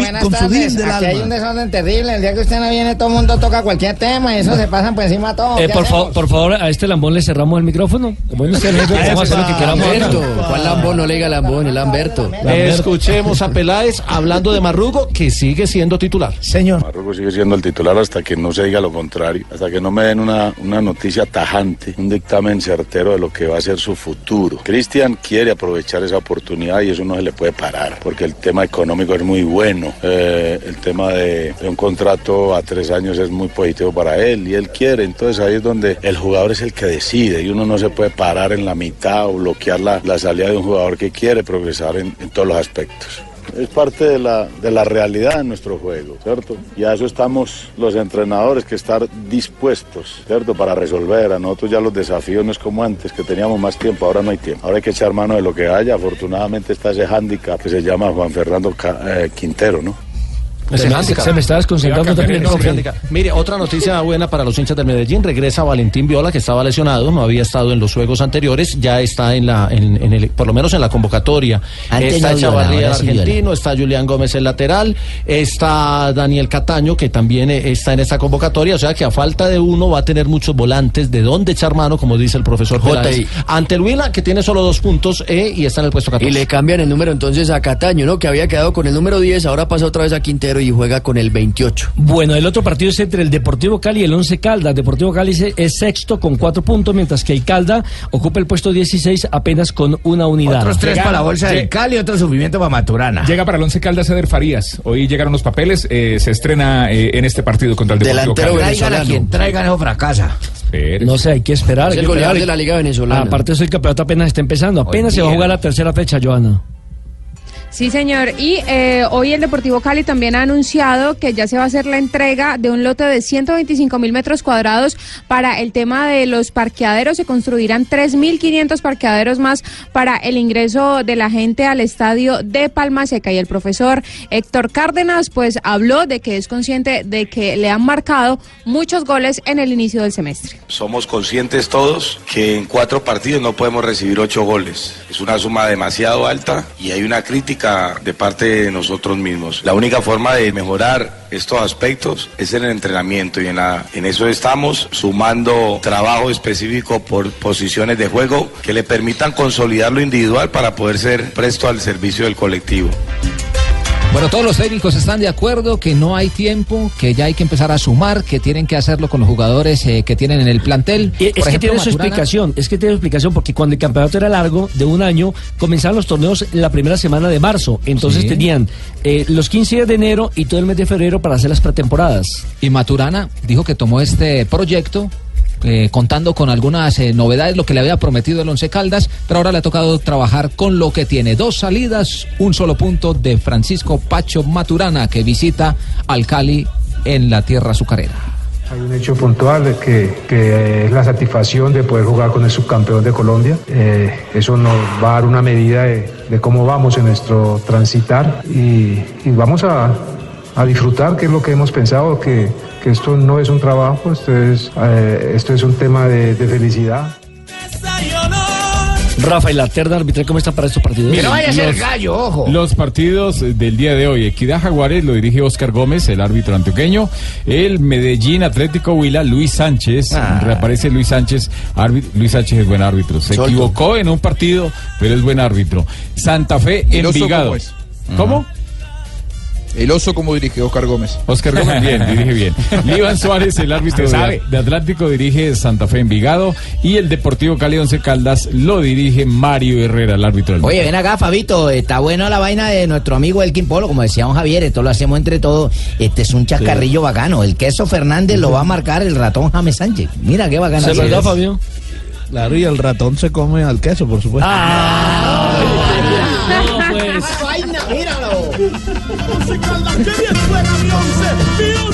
S28: del
S11: Aquí hay un
S28: alma.
S11: desorden terrible. El día que usted no viene, todo el mundo toca cualquier tema y eso se pasan por encima a todo.
S3: Eh, por favor, a este lambón le cerramos el micrófono. Bueno, usted jefe, podemos hacer lo que queramos.
S5: Lamberto.
S3: acá.
S5: ¿Cuál Lambón? No le diga Lambón, el Lamberto.
S6: Escuchemos a Peláez hablando de Marrugo, que sigue siendo titular.
S11: Señor.
S37: Marruecos sigue siendo el titular hasta que no se diga lo contrario, hasta que no me den una, una noticia tajante, un dictamen certero de lo que va a ser su futuro. Cristian quiere aprovechar esa oportunidad y eso no se le puede parar, porque el tema económico es muy bueno, eh, el tema de, de un contrato a tres años es muy positivo para él y él quiere, entonces ahí es donde el jugador es el que decide y uno no se puede parar en la mitad o bloquear la, la salida de un jugador que quiere progresar en- todos los aspectos. Es parte de la, de la realidad de nuestro juego, ¿cierto? Y a eso estamos los entrenadores que estar dispuestos, ¿cierto? Para resolver. A nosotros ya los desafíos no es como antes, que teníamos más tiempo, ahora no hay tiempo. Ahora hay que echar mano de lo que haya. Afortunadamente está ese hándicap que se llama Juan Fernando eh, Quintero, ¿no?
S6: Ese
S3: Se me-
S6: handicap.
S3: se me está desconcentrando también.
S6: Mire, otra noticia buena para los hinchas del Medellín. Regresa Valentín Viola, que estaba lesionado, no había estado en los juegos anteriores, ya está en la, en, en el, por lo menos en la convocatoria.
S11: Antes
S6: está
S11: no
S6: Chavarría, el
S11: sí
S6: argentino, está Julián Gómez, el lateral, está Daniel Cataño, que también eh, está en esta convocatoria. O sea que a falta de uno va a tener muchos volantes de dónde echar mano, como dice el profesor
S5: Jota,
S6: Peláez. Ante el Huila, que tiene solo dos puntos eh, y está en el puesto 14.
S5: Y le cambian el número entonces a Cataño, ¿no? Que había quedado con el número 10, ahora pasa otra vez a Quintero. Y juega con el 28.
S3: Bueno, el otro partido es entre el Deportivo Cali y el Once Caldas. Deportivo Cali es- sexto con cuatro puntos, mientras que el Calda ocupa el puesto 16 apenas con una unidad.
S38: Otros tres para la bolsa del Cali y otro sufrimiento para Maturana.
S40: Llega para el Once Caldas Eder Farías. Hoy llegaron los papeles. eh, se estrena eh, en este partido contra el Deportivo Cali.
S38: Traigan a quien traigan eso fracasa.
S3: No sé, hay que esperar.
S5: Es el goleador de la Liga Venezolana.
S3: Aparte, eso el campeonato apenas está empezando. Apenas se va a jugar la tercera fecha, Joana.
S31: Sí, señor. Y eh, hoy el Deportivo Cali también ha anunciado que ya se va a hacer la entrega de un lote de 125 mil metros cuadrados para el tema de los parqueaderos. Se construirán 3.500 parqueaderos más para el ingreso de la gente al estadio de Palma Seca. Y el profesor Héctor Cárdenas, pues habló de que es consciente de que le han marcado muchos goles en el inicio del semestre.
S41: Somos conscientes todos que en cuatro partidos no podemos recibir ocho goles. Es una suma demasiado alta y hay una crítica de parte de nosotros mismos. La única forma de mejorar estos aspectos es en el entrenamiento y en, en eso estamos sumando trabajo específico por posiciones de juego que le permitan consolidar lo individual para poder ser presto al servicio del colectivo.
S8: Bueno, todos los técnicos están de acuerdo que no hay tiempo, que ya hay que empezar a sumar, que tienen que hacerlo con los jugadores eh, que tienen en el plantel.
S3: Es que tiene su explicación, es que tiene su explicación porque cuando el campeonato era largo, de un año, comenzaban los torneos en la primera semana de marzo. Entonces
S8: Sí.
S3: tenían eh, los 15 días de enero y todo el mes de febrero para hacer las pretemporadas.
S8: Y Maturana dijo que tomó este proyecto eh, contando con algunas eh, novedades, lo que le había prometido el Once Caldas, pero ahora le ha tocado trabajar con lo que tiene. Dos salidas, un solo punto de Francisco Pacho Maturana, que visita al Cali en la tierra azucarera.
S42: Hay un hecho puntual que, que es la satisfacción de poder jugar con el subcampeón de Colombia. Eh, eso nos va a dar una medida de, cómo vamos en nuestro transitar y, y vamos a, a disfrutar, que es lo que hemos pensado, que, que esto no es un trabajo, esto es, eh, esto es un tema de, de felicidad.
S3: Rafa, ¿y la terna arbitral cómo está para estos partidos?
S17: Los- Los partidos del día de hoy. Equidad Jaguares lo dirige Oscar Gómez, el árbitro antioqueño. El Medellín Atlético Huila, Luis Sánchez.
S38: Ah.
S17: Reaparece Luis Sánchez. árbitro- Luis Sánchez es buen árbitro. Se
S25: Solto.
S17: equivocó en un partido, pero es buen árbitro. Santa Fe,
S25: ¿El oso
S17: Envigado.
S25: ¿Cómo? El oso, ¿cómo dirige Oscar Gómez?
S17: Oscar Gómez, bien, dirige bien. Iván Suárez, el árbitro de,
S25: sabe.
S17: de Atlántico, dirige Santa Fe Envigado. Y el Deportivo Cali Once Caldas lo dirige Mario Herrera, el árbitro del
S11: Oye, ven acá, Fabito, está bueno la vaina de nuestro amigo Elkin Polo, como decía don Javier, esto lo hacemos entre todos. Este es un chascarrillo bacano. El queso Fernández lo va a marcar el ratón James Sánchez. Mira qué bacano.
S28: ¿Se verdad. Fabio? Claro, y el ratón se come al queso, por supuesto.
S3: No, pues.
S11: Vaina, míralo.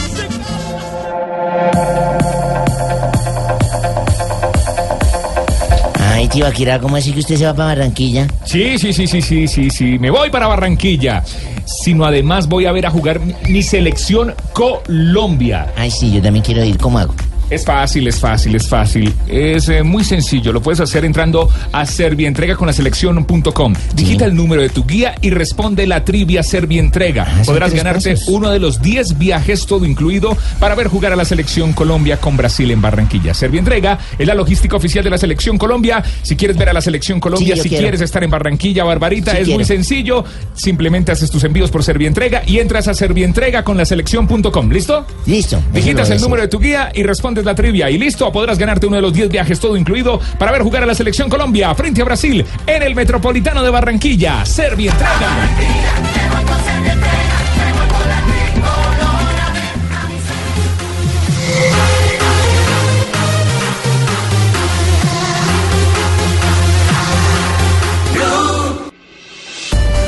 S11: Ay, tío Akira, ¿cómo así que usted se va para Barranquilla?
S40: Sí, sí, sí, sí, sí, sí, sí. Me voy para Barranquilla. Sino además voy a ver a jugar mi selección Colombia.
S11: Ay, sí, yo también quiero ir. ¿Cómo hago?
S40: Es fácil, es fácil, es fácil. Es eh, muy sencillo. Lo puedes hacer entrando a Servientrega con la selección.com. Digita el número de tu guía y responde la trivia Servientrega.
S11: son
S40: Podrás ganarte
S11: pasos.
S40: uno de los 10 viajes, todo incluido, para ver jugar a la selección Colombia con Brasil en Barranquilla. Servientrega es la logística oficial de la selección Colombia. Si quieres ver a la selección Colombia,
S11: Sí,
S40: si
S11: quiero.
S40: quieres estar en Barranquilla, Barbarita,
S11: Sí,
S40: es muy sencillo. Simplemente haces tus envíos por Servientrega y entras a Servientrega con la selección.com. ¿Listo?
S11: Listo.
S40: Digitas el número de tu guía y la trivia. Y listo, podrás ganarte uno de los 10 viajes, todo incluido, para ver jugar a la selección Colombia frente a Brasil en el Metropolitano de Barranquilla. Servientrega.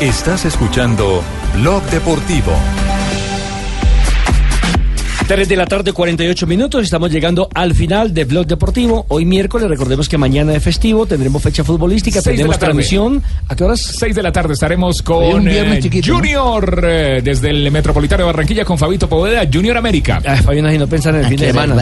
S20: Estás escuchando Blog Deportivo.
S3: 3 de la tarde, 48 minutos. Estamos llegando al final de Blog Deportivo. Hoy miércoles, recordemos que mañana es festivo, tendremos fecha futbolística, tendremos
S40: la tarde.
S3: transmisión. ¿A qué horas?
S40: 6 de la tarde estaremos
S3: Hoy
S40: con eh. Junior eh, desde el Metropolitano de Barranquilla con Fabito Poveda, Junior América.
S3: Ah, Fabián, ahí no pensar en el
S11: ¿A
S3: fin de semana.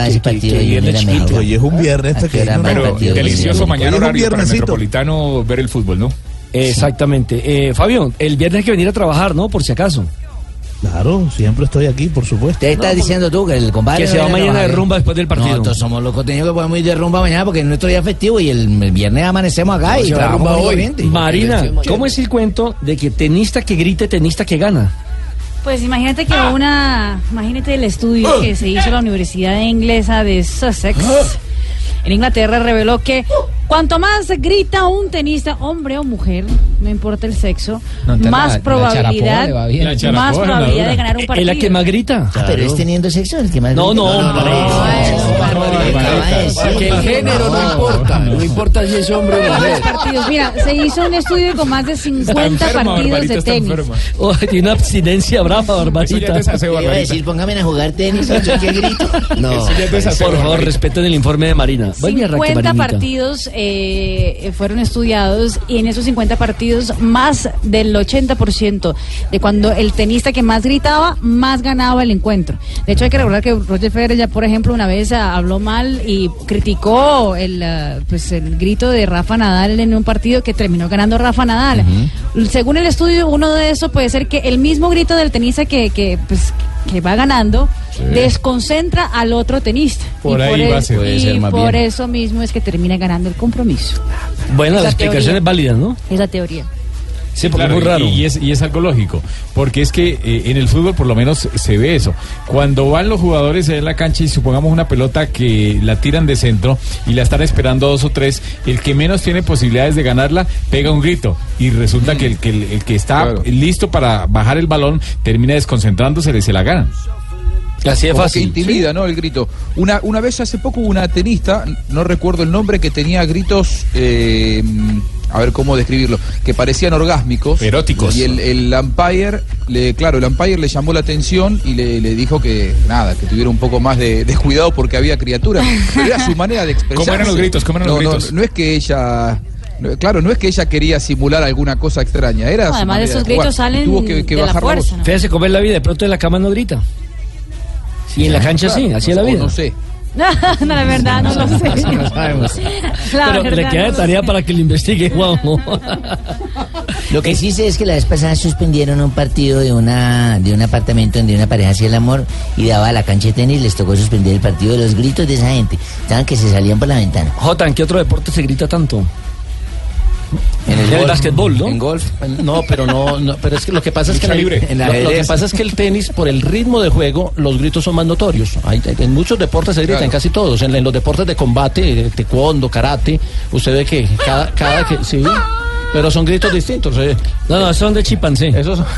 S28: Oye, es un viernes este
S11: ¿A qué hora
S28: pequeño.
S11: el
S40: Pero delicioso mañana
S28: Hoy
S40: horario para el. Metropolitano ver el fútbol, ¿no?
S3: Exactamente. Eh, Fabio, el viernes hay que venir a trabajar, ¿no? Por si acaso.
S28: Claro, siempre estoy aquí, por supuesto.
S11: Te estás diciendo tú que el compadre.
S3: Que
S11: no
S3: se va mañana de rumba después del partido.
S11: Nosotros somos los contenidos que podemos ir de rumba mañana porque es nuestro día festivo y el, el viernes amanecemos acá y
S5: se va
S11: trabajamos
S5: hoy.
S3: Marina, ¿cómo es el cuento de que tenista que grite, tenista que gana?
S14: Pues imagínate que una, imagínate el estudio que se hizo en la Universidad Inglesa de Sussex en Inglaterra reveló que cuanto más grita un tenista, hombre o mujer, no importa el sexo,
S8: No,
S14: más
S8: la-
S14: probabilidad.
S8: La
S14: más
S8: es
S14: probabilidad de ganar un
S3: ¿Es
S14: partido.
S3: la que más grita?
S11: Ah, pero es teniendo sexo el que más
S3: No, no, hombre.
S5: Que el género no importa. No importa si es hombre o mujer.
S14: Mira, se hizo un estudio con más de 50 partidos de tenis.
S3: Oh, tiene una abstinencia brava, Barbarita.
S11: Iba a decir, póngame a jugar tenis, qué grito.
S3: No, por favor, respeten el informe de Marina. Vuelve a arranque,
S14: 50
S3: Marinita.
S14: partidos eh, fueron estudiados y en esos 50 partidos más del 80% de cuando el tenista que más gritaba, más ganaba el encuentro. De hecho, hay que recordar que Roger Federer ya, por ejemplo, una vez ah, habló mal y criticó el, ah, pues, el grito de Rafa Nadal en un partido que terminó ganando Rafa Nadal. Según el estudio, uno de eso puede ser que el mismo grito del tenista que, que, pues, que va ganando
S17: Sí.
S14: desconcentra al otro tenista.
S17: Por
S14: Y
S17: ahí
S14: el-
S17: va a ser. Puede
S14: y
S17: ser más
S14: por
S17: bien.
S14: eso mismo es que termina ganando el compromiso.
S3: Bueno, la explicación
S14: teoría.
S3: es válida, ¿no?
S14: Es la teoría.
S3: Sí, porque
S17: Claro,
S3: es muy raro.
S17: Y, es, y es algo lógico, porque es que eh, en el fútbol por lo menos se ve eso. Cuando van los jugadores en la cancha y supongamos una pelota que la tiran de centro y la están esperando dos o tres, el que menos tiene posibilidades de ganarla pega un grito y resulta que, el, que el, el que está listo para bajar el balón termina desconcentrándose y se la gana.
S3: Así
S25: Como que intimida, ¿no? El grito. Una, una vez hace poco hubo una tenista, no recuerdo el nombre, que tenía gritos, eh, a ver cómo describirlo, que parecían orgásmicos.
S17: Eróticos.
S25: Y el, el umpire, le, claro, el umpire le llamó la atención y le, le dijo que nada, que tuviera un poco más de, de cuidado porque había criaturas. Pero era su manera de expresarse.
S17: ¿Cómo eran los gritos? ¿Cómo eran los
S25: No,
S17: gritos?
S25: No, es que ella... Claro, no es que ella quería simular alguna cosa extraña, era
S14: No, además de esos gritos salen
S25: Tuvo que, que
S14: de la
S25: bajar
S14: fuerza,
S25: voz.
S14: ¿no?
S3: Fíjese cómo es la vida, de pronto en la cama no grita. Y en la cancha sí, así es la
S25: O
S3: vida.
S25: No sé.
S14: no, la verdad no lo sé. La
S3: Pero le
S14: verdad,
S3: queda
S14: no
S3: de tarea
S14: sé.
S3: para que lo investigue, Juanjo.
S11: Lo que sí sé es que la vez pasada suspendieron un partido de una de un apartamento donde una pareja hacía el amor y daba a la cancha de tenis, les tocó suspender el partido de los gritos de esa gente. Estaban que se salían por la ventana.
S3: Jota, ¿en qué otro deporte se grita tanto?
S6: En
S3: el,
S6: golf.
S3: básquetbol, ¿no?
S6: En golf. No, pero no, no, pero es que lo que pasa es que
S3: Lucha
S6: en el-
S3: libre. En
S6: lo, lo que pasa es que el tenis, por el ritmo de juego, los gritos son más notorios. Hay- hay- en muchos deportes se gritan,
S3: Claro.
S6: en casi todos. En, en los deportes de combate, taekwondo, karate, usted ve que cada, cada que sí, pero son gritos distintos. eh.
S3: No, no, son de chimpancé.
S6: Esos son-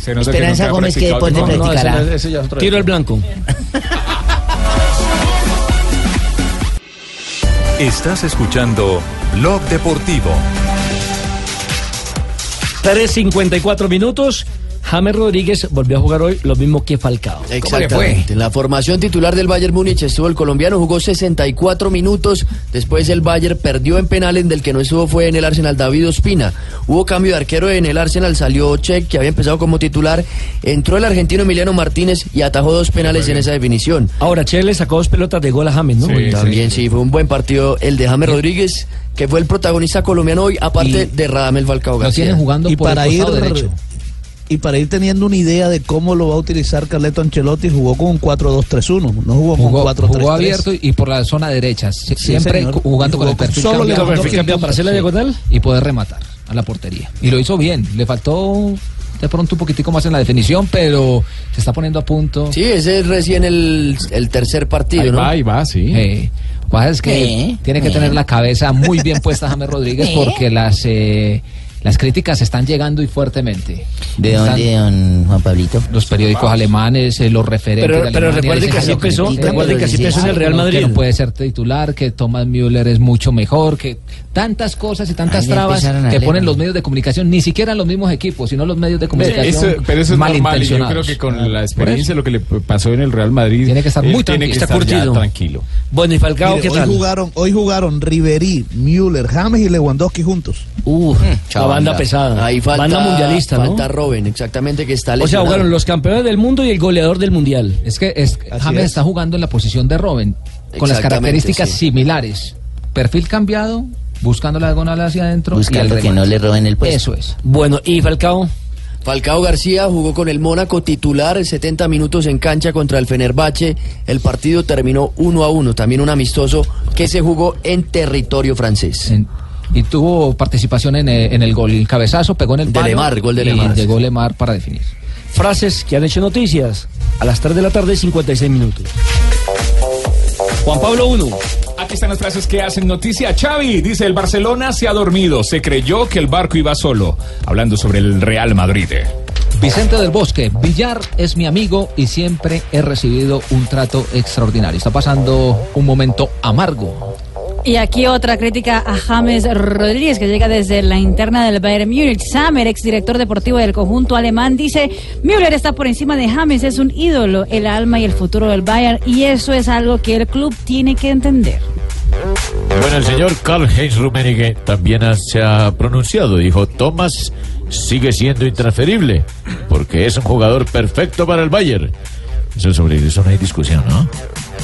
S17: Se nota
S11: Esperanza
S17: ha
S11: Gómez,
S6: ese ya es otro
S3: Tiro al blanco.
S20: Estás escuchando Blog Deportivo.
S3: 3.54 minutos. James Rodríguez volvió a jugar hoy lo mismo que Falcao.
S5: Exactamente. En la formación titular del Bayern Múnich estuvo el colombiano, jugó 64 minutos. Después el Bayern perdió en penales, del que no estuvo fue en el Arsenal David Ospina. Hubo cambio de arquero en el Arsenal, salió Check, que había empezado como titular. Entró el argentino Emiliano Martínez y atajó dos penales en esa definición.
S3: Ahora, Che le sacó dos pelotas de gol a James, ¿no?
S5: También sí, fue un buen partido el de James Rodríguez, que fue el protagonista colombiano hoy, aparte de Radamel Falcao García.
S28: y para ir y para ir teniendo una idea de cómo lo va a utilizar Carleto Ancelotti jugó con un 4-2-3-1 no jugó con
S8: Jugó,
S28: 4-3-3
S8: jugó abierto y por la zona derecha,
S28: Sí,
S8: siempre
S28: señor.
S8: jugando
S28: Y
S8: con el
S28: con
S8: perfil
S28: solo
S8: cambiado,
S28: Lewandowski en punta, sí.
S8: y poder rematar a la portería. Y lo hizo bien, le faltó de pronto un poquitico más en la definición, pero se está poniendo a punto.
S5: Sí, ese es recién el, el tercer partido,
S8: Ahí
S5: ¿no?
S8: va, ahí va, sí. Eh, lo que pasa es que
S5: Eh,
S8: tiene que
S5: eh.
S8: tener la cabeza muy bien puesta James Rodríguez
S11: Eh.
S8: porque las eh, las críticas están llegando y fuertemente.
S11: ¿De dónde, don Juan Pablito?
S8: Los periódicos alemanes, eh, los referentes
S3: Pero-
S8: de
S3: pero recuerde que así empezó- recuerde que así empezó en el Real Madrid.
S8: Que no puede ser titular, que Thomas Müller es mucho mejor, que tantas cosas y tantas trabas que
S17: leer.
S8: ponen los medios de comunicación, ni siquiera los mismos equipos, sino los medios de comunicación
S17: Eso- pero eso es normal y yo creo que con la experiencia lo que le pasó en el Real Madrid
S8: Tiene que estar muy
S17: él tiene que
S8: tranquilo,
S17: estar ya tranquilo.
S3: Bueno, y Falcao,
S28: Mire, hoy jugaron hoy jugaron Riverí Müller James y Lewandowski juntos
S3: Uf, la banda pesada.
S5: Ahí falta,
S3: Banda mundialista, ¿no?
S5: Falta Robin, exactamente, que está
S3: O sea,
S5: lesionado.
S3: jugaron los campeones del mundo y el goleador del mundial.
S8: Es que es, James
S5: es.
S8: está jugando en la posición de Robin, con las características
S5: sí.
S8: similares. Perfil cambiado, buscando la diagonal hacia adentro. y
S11: Buscando que no le roben el puesto.
S8: Eso es.
S3: Bueno, ¿y Falcao?
S5: Falcao García jugó con el Mónaco titular 70 minutos en cancha contra el Fenerbahce. El partido terminó 1 a 1, también un amistoso que se jugó en territorio francés.
S8: Y tuvo participación en, eh, en el gol. El cabezazo pegó en el
S5: De Lemar, gol de
S8: y
S5: Lemar,
S8: llegó Lemar para definir.
S3: frases que han hecho noticias. A las 3 de la tarde, 56 minutos. Juan Pablo 1.
S40: Aquí están las frases que hacen noticia. Xavi dice, el Barcelona se ha dormido, se creyó que el barco iba solo. Hablando sobre el Real Madrid.
S8: Vicente del Bosque, Villar es mi amigo y siempre he recibido un trato extraordinario. Está pasando un momento amargo.
S14: Y aquí otra crítica a James Rodríguez, que llega desde la interna del Bayern Múnich. Samer, exdirector deportivo del conjunto alemán, dice, Müller está por encima de James, es un ídolo, el alma y el futuro del Bayern, y eso es algo que el club tiene que entender.
S19: Bueno, el señor Karl-Heinz Rummenigge también se ha pronunciado. Dijo, Thomas sigue siendo intransferible porque es un jugador perfecto para el Bayern. Eso sobre eso no hay discusión, ¿no?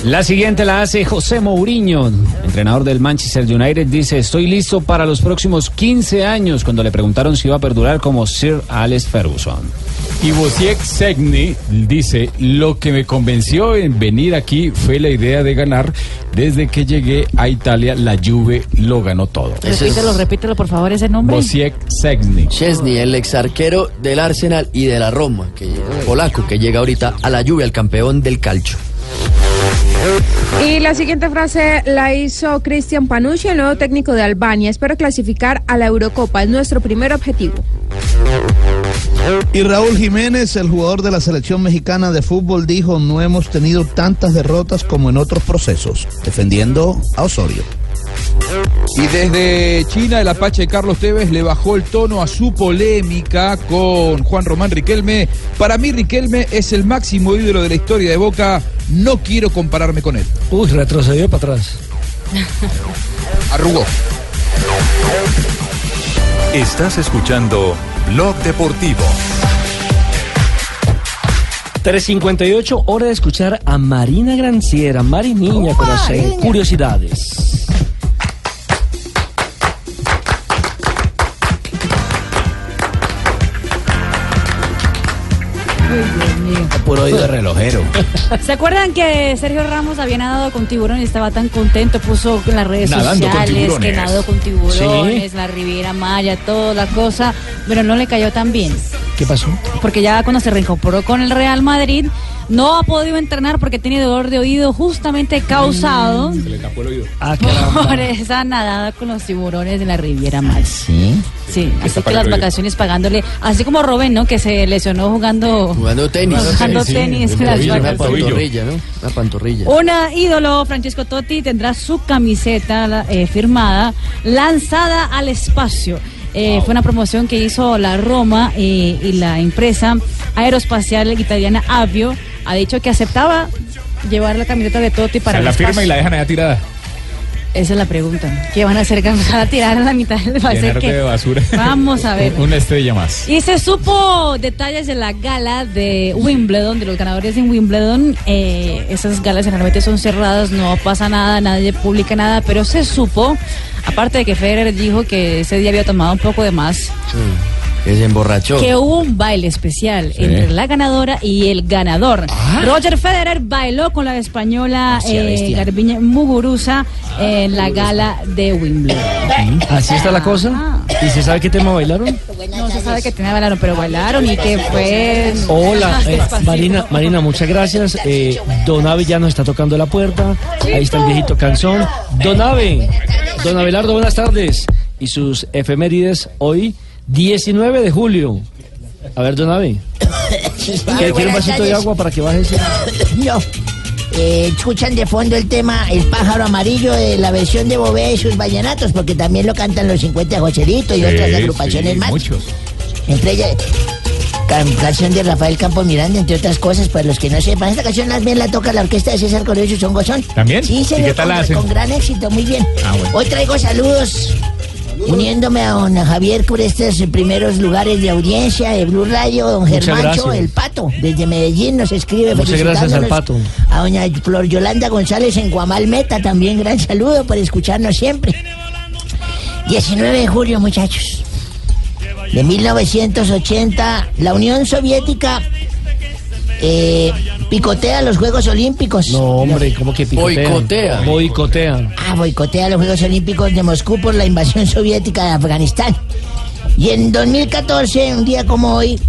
S10: La siguiente la hace José Mourinho, entrenador del Manchester United. Dice, estoy listo para los próximos 15 años, cuando le preguntaron si iba a perdurar como Sir Alex Ferguson.
S17: Y Wojciech Segni dice, lo que me convenció en venir aquí fue la idea de ganar. Desde que llegué a Italia, la Juve lo ganó todo.
S14: Repítelo, repítelo, por favor, ese nombre.
S17: Wojciech Segni.
S5: Chesney, el ex arquero del Arsenal y de la Roma, que polaco, que llega ahorita a la lluvia, el campeón del calcio.
S31: Y la siguiente frase la hizo Cristian Panucci, el nuevo técnico de Albania. Espero clasificar a la Eurocopa, es nuestro primer objetivo.
S28: Y Raúl Jiménez, el jugador de la selección mexicana de fútbol, dijo, no hemos tenido tantas derrotas como en otros procesos, defendiendo a Osorio.
S25: Y desde China, el Apache Carlos Tevez le bajó el tono a su polémica con Juan Román Riquelme. Para mí, Riquelme es el máximo ídolo de la historia de Boca. No quiero compararme con él.
S3: Uy, retrocedió para atrás.
S25: Arrugó.
S20: Estás escuchando Blog Deportivo.
S3: 3.58, hora de escuchar a Marina Granciera, Mari Niña, con las curiosidades.
S38: Puro oído de relojero.
S14: ¿Se acuerdan que Sergio Ramos había nadado con tiburón y estaba tan contento? Puso en las redes
S38: Nadando
S14: sociales que nadó con tiburones, la Riviera Maya, toda la cosa, pero no le cayó tan bien.
S3: ¿Qué pasó?
S14: Porque ya cuando se reincorporó con el Real Madrid, no ha podido entrenar porque tiene dolor de oído justamente causado
S40: Se le tapó el oído.
S3: Ah,
S14: por esa nadada con los tiburones de la Riviera Maya.
S38: Sí.
S14: Sí, así que las vacaciones pagándole, así como Robin, ¿no? Que se lesionó jugando
S5: Jugando tenis.
S14: Jugando
S5: Sí,
S14: tenis
S5: sí,
S14: las
S5: Una pantorrilla, ¿no? Una pantorrilla.
S14: Una ídolo, Francesco Totti, tendrá su camiseta eh, firmada, lanzada al espacio. Eh, Fue una promoción que hizo la Roma eh, y la empresa aeroespacial italiana Avio. Ha dicho que aceptaba llevar la camiseta de Totti para el
S40: la firma
S14: espacio.
S40: y la dejan allá tirada.
S14: Esa es la pregunta. ¿Qué van a hacer? ¿Van a tirar a la mitad del que-
S17: de basura.
S14: Vamos a ver.
S17: Una estrella más.
S14: Y se supo detalles de la gala de Wimbledon, de los ganadores en Wimbledon. Eh, esas galas generalmente son cerradas, no pasa nada, nadie publica nada, pero se supo, aparte de que Federer dijo que ese día había tomado un poco de más,
S5: Que se emborrachó.
S14: que hubo un baile especial entre la ganadora y el ganador. Roger Federer bailó con la española
S38: Hacia
S14: eh. Garbiñe Muguruza en la gala de Wimbledon.
S3: Así está la cosa. ¿Y se sabe qué tema bailaron?
S14: No se sabe qué tema bailaron, pero bailaron y que fue...
S3: Hola, eh. Marina, Marina, muchas gracias. Eh, Don Ave ya nos está tocando la puerta. Ahí está el viejito canzón. Don Ave, Don Abelardo, buenas tardes. Y sus efemérides hoy, 19 de julio. A ver, Don Ave. ¿Quiere un vasito de agua para que baje ese?
S11: No. Eh, escuchan de fondo el tema El pájaro amarillo de la versión de Bobé y sus vallenatos, porque también lo cantan los 50 Joselito y otras agrupaciones más.
S17: Muchos.
S11: Entre ellas, can- canción de Rafael Campos Miranda, entre otras cosas, para los que no sepan. Esta canción más bien la toca la orquesta de César Correo y su Gozón.
S17: ¿También?
S11: Sí,
S17: ¿Y
S11: señor,
S17: qué tal la
S11: con,
S17: hacen?
S11: con gran éxito, muy bien.
S17: Ah, bueno.
S11: Hoy traigo saludos. Uniéndome a don Javier por estos primeros lugares de audiencia de Blue Radio, don
S3: Muchas
S11: Germancho,
S3: gracias.
S11: el Pato, desde Medellín nos escribe
S3: Muchas gracias al. Pato.
S11: A doña Flor Yolanda González en Guamal Meta, también gran saludo por escucharnos siempre. 19 de julio, muchachos. De 1980, la Unión Soviética eh, picotea los Juegos Olímpicos.
S3: No, hombre, ¿cómo que picotea?
S5: Boicotea.
S3: Boicotea.
S11: Ah, boicotea los Juegos Olímpicos de Moscú por la invasión soviética de Afganistán. Y en 2014, un día como hoy,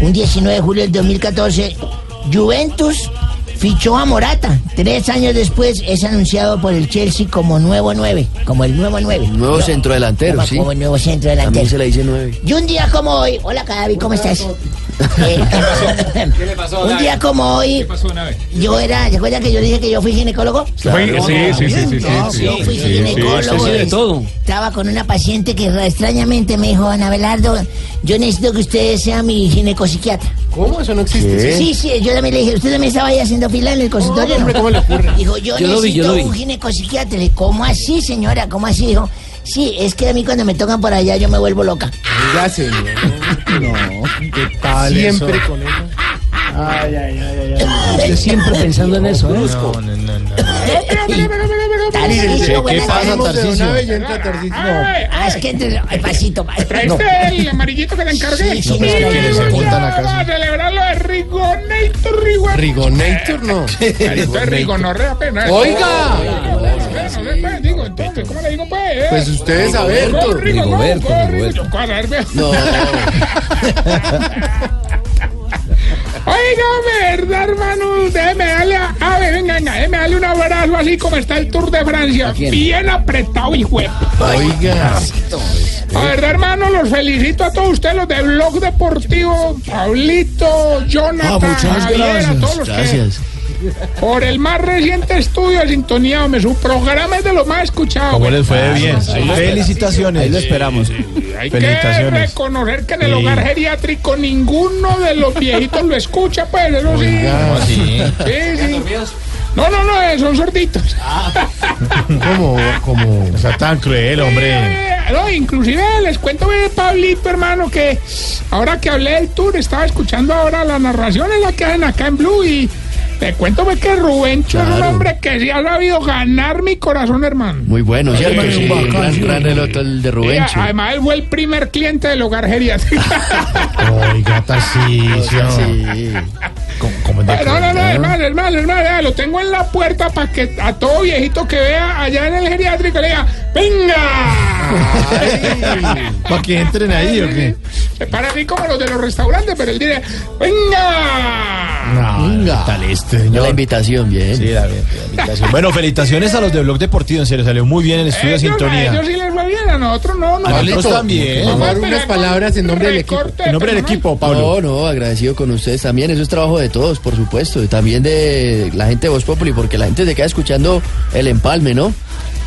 S11: un 19 de julio del 2014, Juventus fichó a Morata. Tres años después es anunciado por el Chelsea como nuevo 9, como el nuevo 9.
S5: Nuevo centro delantero,
S11: Como-
S5: sí.
S11: Como el nuevo centro
S5: También
S11: delantero.
S5: se le dice nueve.
S11: Y un día como hoy, hola Cadavi, ¿cómo estás? Eh, un día como hoy, yo era, ¿se acuerdan que yo dije que yo fui ginecólogo?
S40: Fue- sí, sí, sí, sí, sí,
S11: No,
S40: sí,
S11: yo fui
S40: sí,
S11: ginecólogo.
S40: sí, sí, de todo.
S11: Estaba con una paciente que extrañamente me dijo, Ana Belardo, yo necesito que usted sea mi ginecopsiquiatra.
S43: ¿Cómo? Eso no existe.
S11: ¿Qué? Sí, sí, yo también le dije, ¿usted también estaba ahí haciendo fila en el consultorio?
S43: hombre,
S11: no?
S43: ¿cómo le ocurre?
S11: Dijo, yo,
S43: Yo lo vi, yo
S11: necesito un ginecopsiquiatra. Le dije, ¿cómo así, señora? ¿Cómo así? Dijo, sí, es que a mí cuando me tocan por allá yo me vuelvo loca.
S43: Ya, señor. No, ¿qué
S11: tal
S43: Siempre
S11: eso?
S43: con eso. Ay, ay, ay, ay, ay.
S3: Usted siempre pensando en eso, ¿eh?
S43: No, no, no, no. ¿Qué pasa.
S11: Ah, es que entre el pasito.
S44: ¿Traiste el amarillito que te encargué?
S11: Sí, sí, no, pero ¿quiénes se juntan acá?
S44: Vamos a celebrarlo de Rigonator, Rigonator.
S43: Rigonator, no.
S44: Esto es apenas.
S43: Oiga.
S44: Pues, digo, entonces, ¿cómo le digo, pues? eh?
S43: Pues ustedes a ver.
S44: Rigo, Rigo,
S43: Rigoberto,
S44: Rigo,
S43: Rigoberto.
S44: Yo.
S43: No.
S44: Oiga, verdad, hermano, déjeme darle a, a ver, venga, venga, déjeme darle un abrazo así como está el Tour de Francia. Bien apretado, hijo de-
S43: Oiga.
S44: La verdad, hermano, los felicito a todos ustedes, los de Blog Deportivo, Pablito, Jonathan,
S43: Ah, muchas
S44: Javier, a todos los
S5: Gracias.
S44: que por el más reciente estudio de Sintonía, hombre, su programa es de los más escuchados.
S32: ¿Cómo
S44: güey.
S32: les fue bien?
S44: Lo-
S32: Felicitaciones. Ahí lo esperamos.
S44: Hay que reconocer que en el
S32: Sí.
S44: hogar geriátrico ninguno de los viejitos lo escucha, pues, eso sí. Sí, sí. No, no, no, eh, son sorditos.
S32: ¿Cómo? ¿Cómo? O sea, tan cruel, hombre.
S44: No, inclusive les cuento, eh, Pablito, hermano, que ahora que hablé del tour, estaba escuchando ahora la narración en la que hacen acá en Blue y te cuento pues, que Rubencho es un
S5: Claro.
S44: hombre que sí ha sabido ganar mi corazón, hermano.
S5: Muy bueno, ¿cierto?
S44: Sí,
S5: Sí,
S44: bacán,
S5: gran,
S44: sí.
S5: gran el de
S44: Y,
S5: Rubencho.
S44: además, él fue el primer cliente del hogar geriátrico.
S32: Oiga, Tarcisio. ¿Cómo, cómo es de
S44: no, no, no,
S32: cruel,
S44: hermano, hermano, hermano, lo tengo en la puerta para que a todo viejito que vea allá en el geriátrico le diga, ¡venga!
S32: ¿Para que entren ahí o qué?
S44: Se para así como los de los restaurantes, pero él dice, ¡venga!
S32: Venga. Tal este, señor.
S5: La invitación, bien.
S32: Sí, la, la invitación. Bueno, felicitaciones a los de Blog Deportivo, en serio, salió muy bien el estudio de sintonía.
S44: Bien, a nosotros no.
S32: A nosotros también.
S44: Vamos a
S32: Dar unas palabras en nombre del equipo. En nombre del equipo, Pablo.
S5: No, no, agradecido con ustedes también. Eso es trabajo de todos, por supuesto. Y también de la gente de Voz Populi, porque la gente se queda escuchando el empalme, ¿no?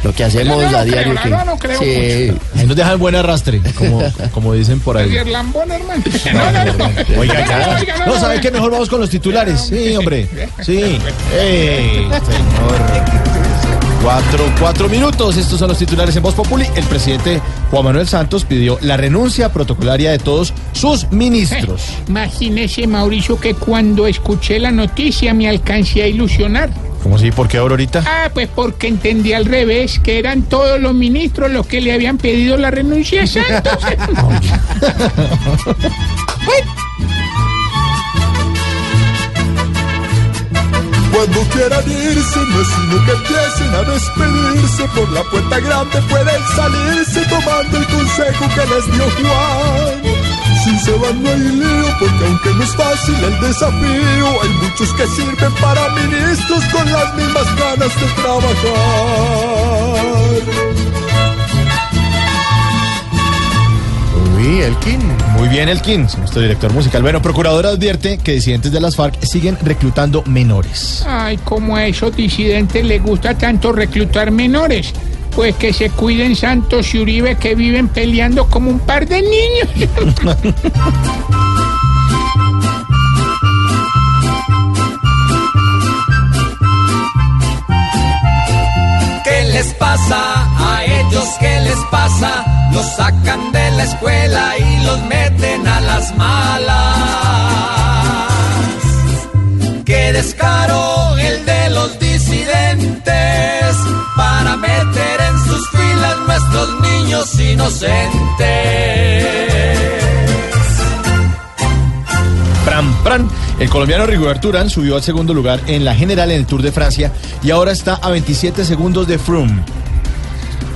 S5: Lo que hacemos
S44: no
S5: a
S44: creo,
S5: diario.
S44: la
S5: que-
S44: no creo
S5: sí.
S32: Ahí nos dejan buen arrastre, como, como dicen por ahí.
S44: el lambón, hermano. No, no, no.
S32: Oiga, ya.
S44: No,
S32: No,
S44: no,
S32: ¿saben
S44: no.
S32: qué? Mejor vamos con los titulares. Sí, hombre. Sí. ¡Ey, señor! Cuatro, cuatro minutos. Estos son los titulares en Voz Populi. El presidente Juan Manuel Santos pidió la renuncia protocolaria de todos sus ministros.
S44: Imagínese, Mauricio, que cuando escuché la noticia me alcancé a ilusionar.
S32: ¿Cómo así? ¿Por qué ahora ahorita?
S44: Ah, pues porque entendí al revés, que eran todos los ministros los que le habían pedido la renuncia a Santos.
S45: Cuando quieran irse, no es sino que empiecen a despedirse. Por la puerta grande pueden salirse tomando el consejo que les dio Juan. Si se van no hay lío, porque aunque no es fácil el desafío, hay muchos que sirven para ministros con las mismas ganas de trabajar.
S32: Uy, Elkin. Muy bien, Elkin, nuestro director musical. Bueno, procurador advierte que disidentes de las FARC siguen reclutando menores.
S44: Ay, como a esos disidentes les gusta tanto reclutar menores. Pues que se cuiden Santos y Uribe que viven peleando como un par de niños.
S33: ¿Qué les pasa a ellos? ¿Qué les pasa? Los sacan de la escuela y los meten a las malas. Qué descaro el de los disidentes para meter en sus filas nuestros niños inocentes.
S32: Pram, pram. El colombiano Rigoberto Urán subió al segundo lugar en la general en el Tour de Francia y ahora está a 27 segundos de Froome.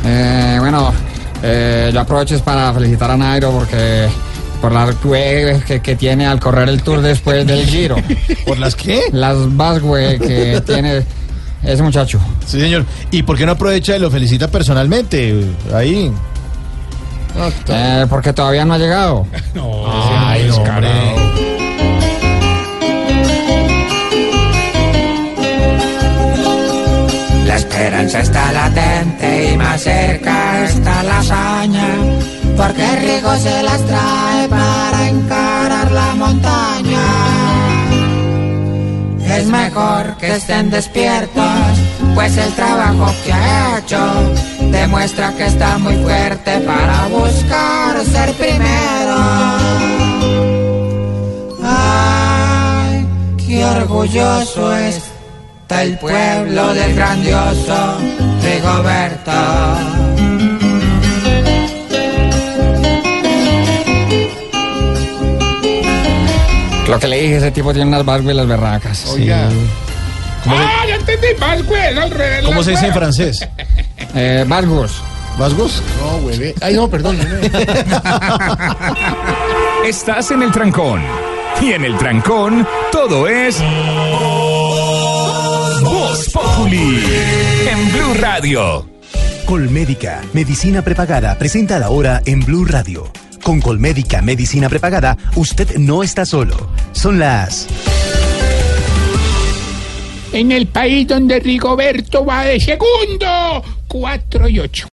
S46: Eh, bueno, eh, yo aprovecho para felicitar a Nairo porque
S47: por las güey que, que tiene al correr el tour después del giro.
S32: ¿Por las qué?
S47: Las vas, güey, que tiene ese muchacho.
S32: Sí, señor. ¿Y por qué no aprovecha y lo felicita personalmente? Ahí.
S47: Eh, porque todavía no ha llegado.
S32: Ay, no, hombre.
S33: Esperanza está latente y más cerca está la hazaña, porque Rigo se las trae para encarar la montaña. Es mejor que estén despiertos, pues el trabajo que ha hecho demuestra que está muy fuerte para buscar ser primero. Ay, qué orgulloso el pueblo del grandioso Rigoberto.
S47: Lo que le dije, ese tipo tiene unas vas, güey, las berracas.
S32: Oiga.
S44: Ah, ya entendí, güey, al revés.
S32: ¿Cómo se dice en francés?
S47: Eh, Vasgos.
S32: ¿Vasgos?
S43: No, güey. Ay, no, perdón.
S40: Estás en el trancón. Y en el trancón, todo es. Populi. En Blue Radio.
S48: Colmédica, medicina prepagada, presenta la hora en Blue Radio. Con Colmédica, medicina prepagada, usted no está solo. Son las...
S44: En el país donde Rigoberto va de segundo, 4 y 8.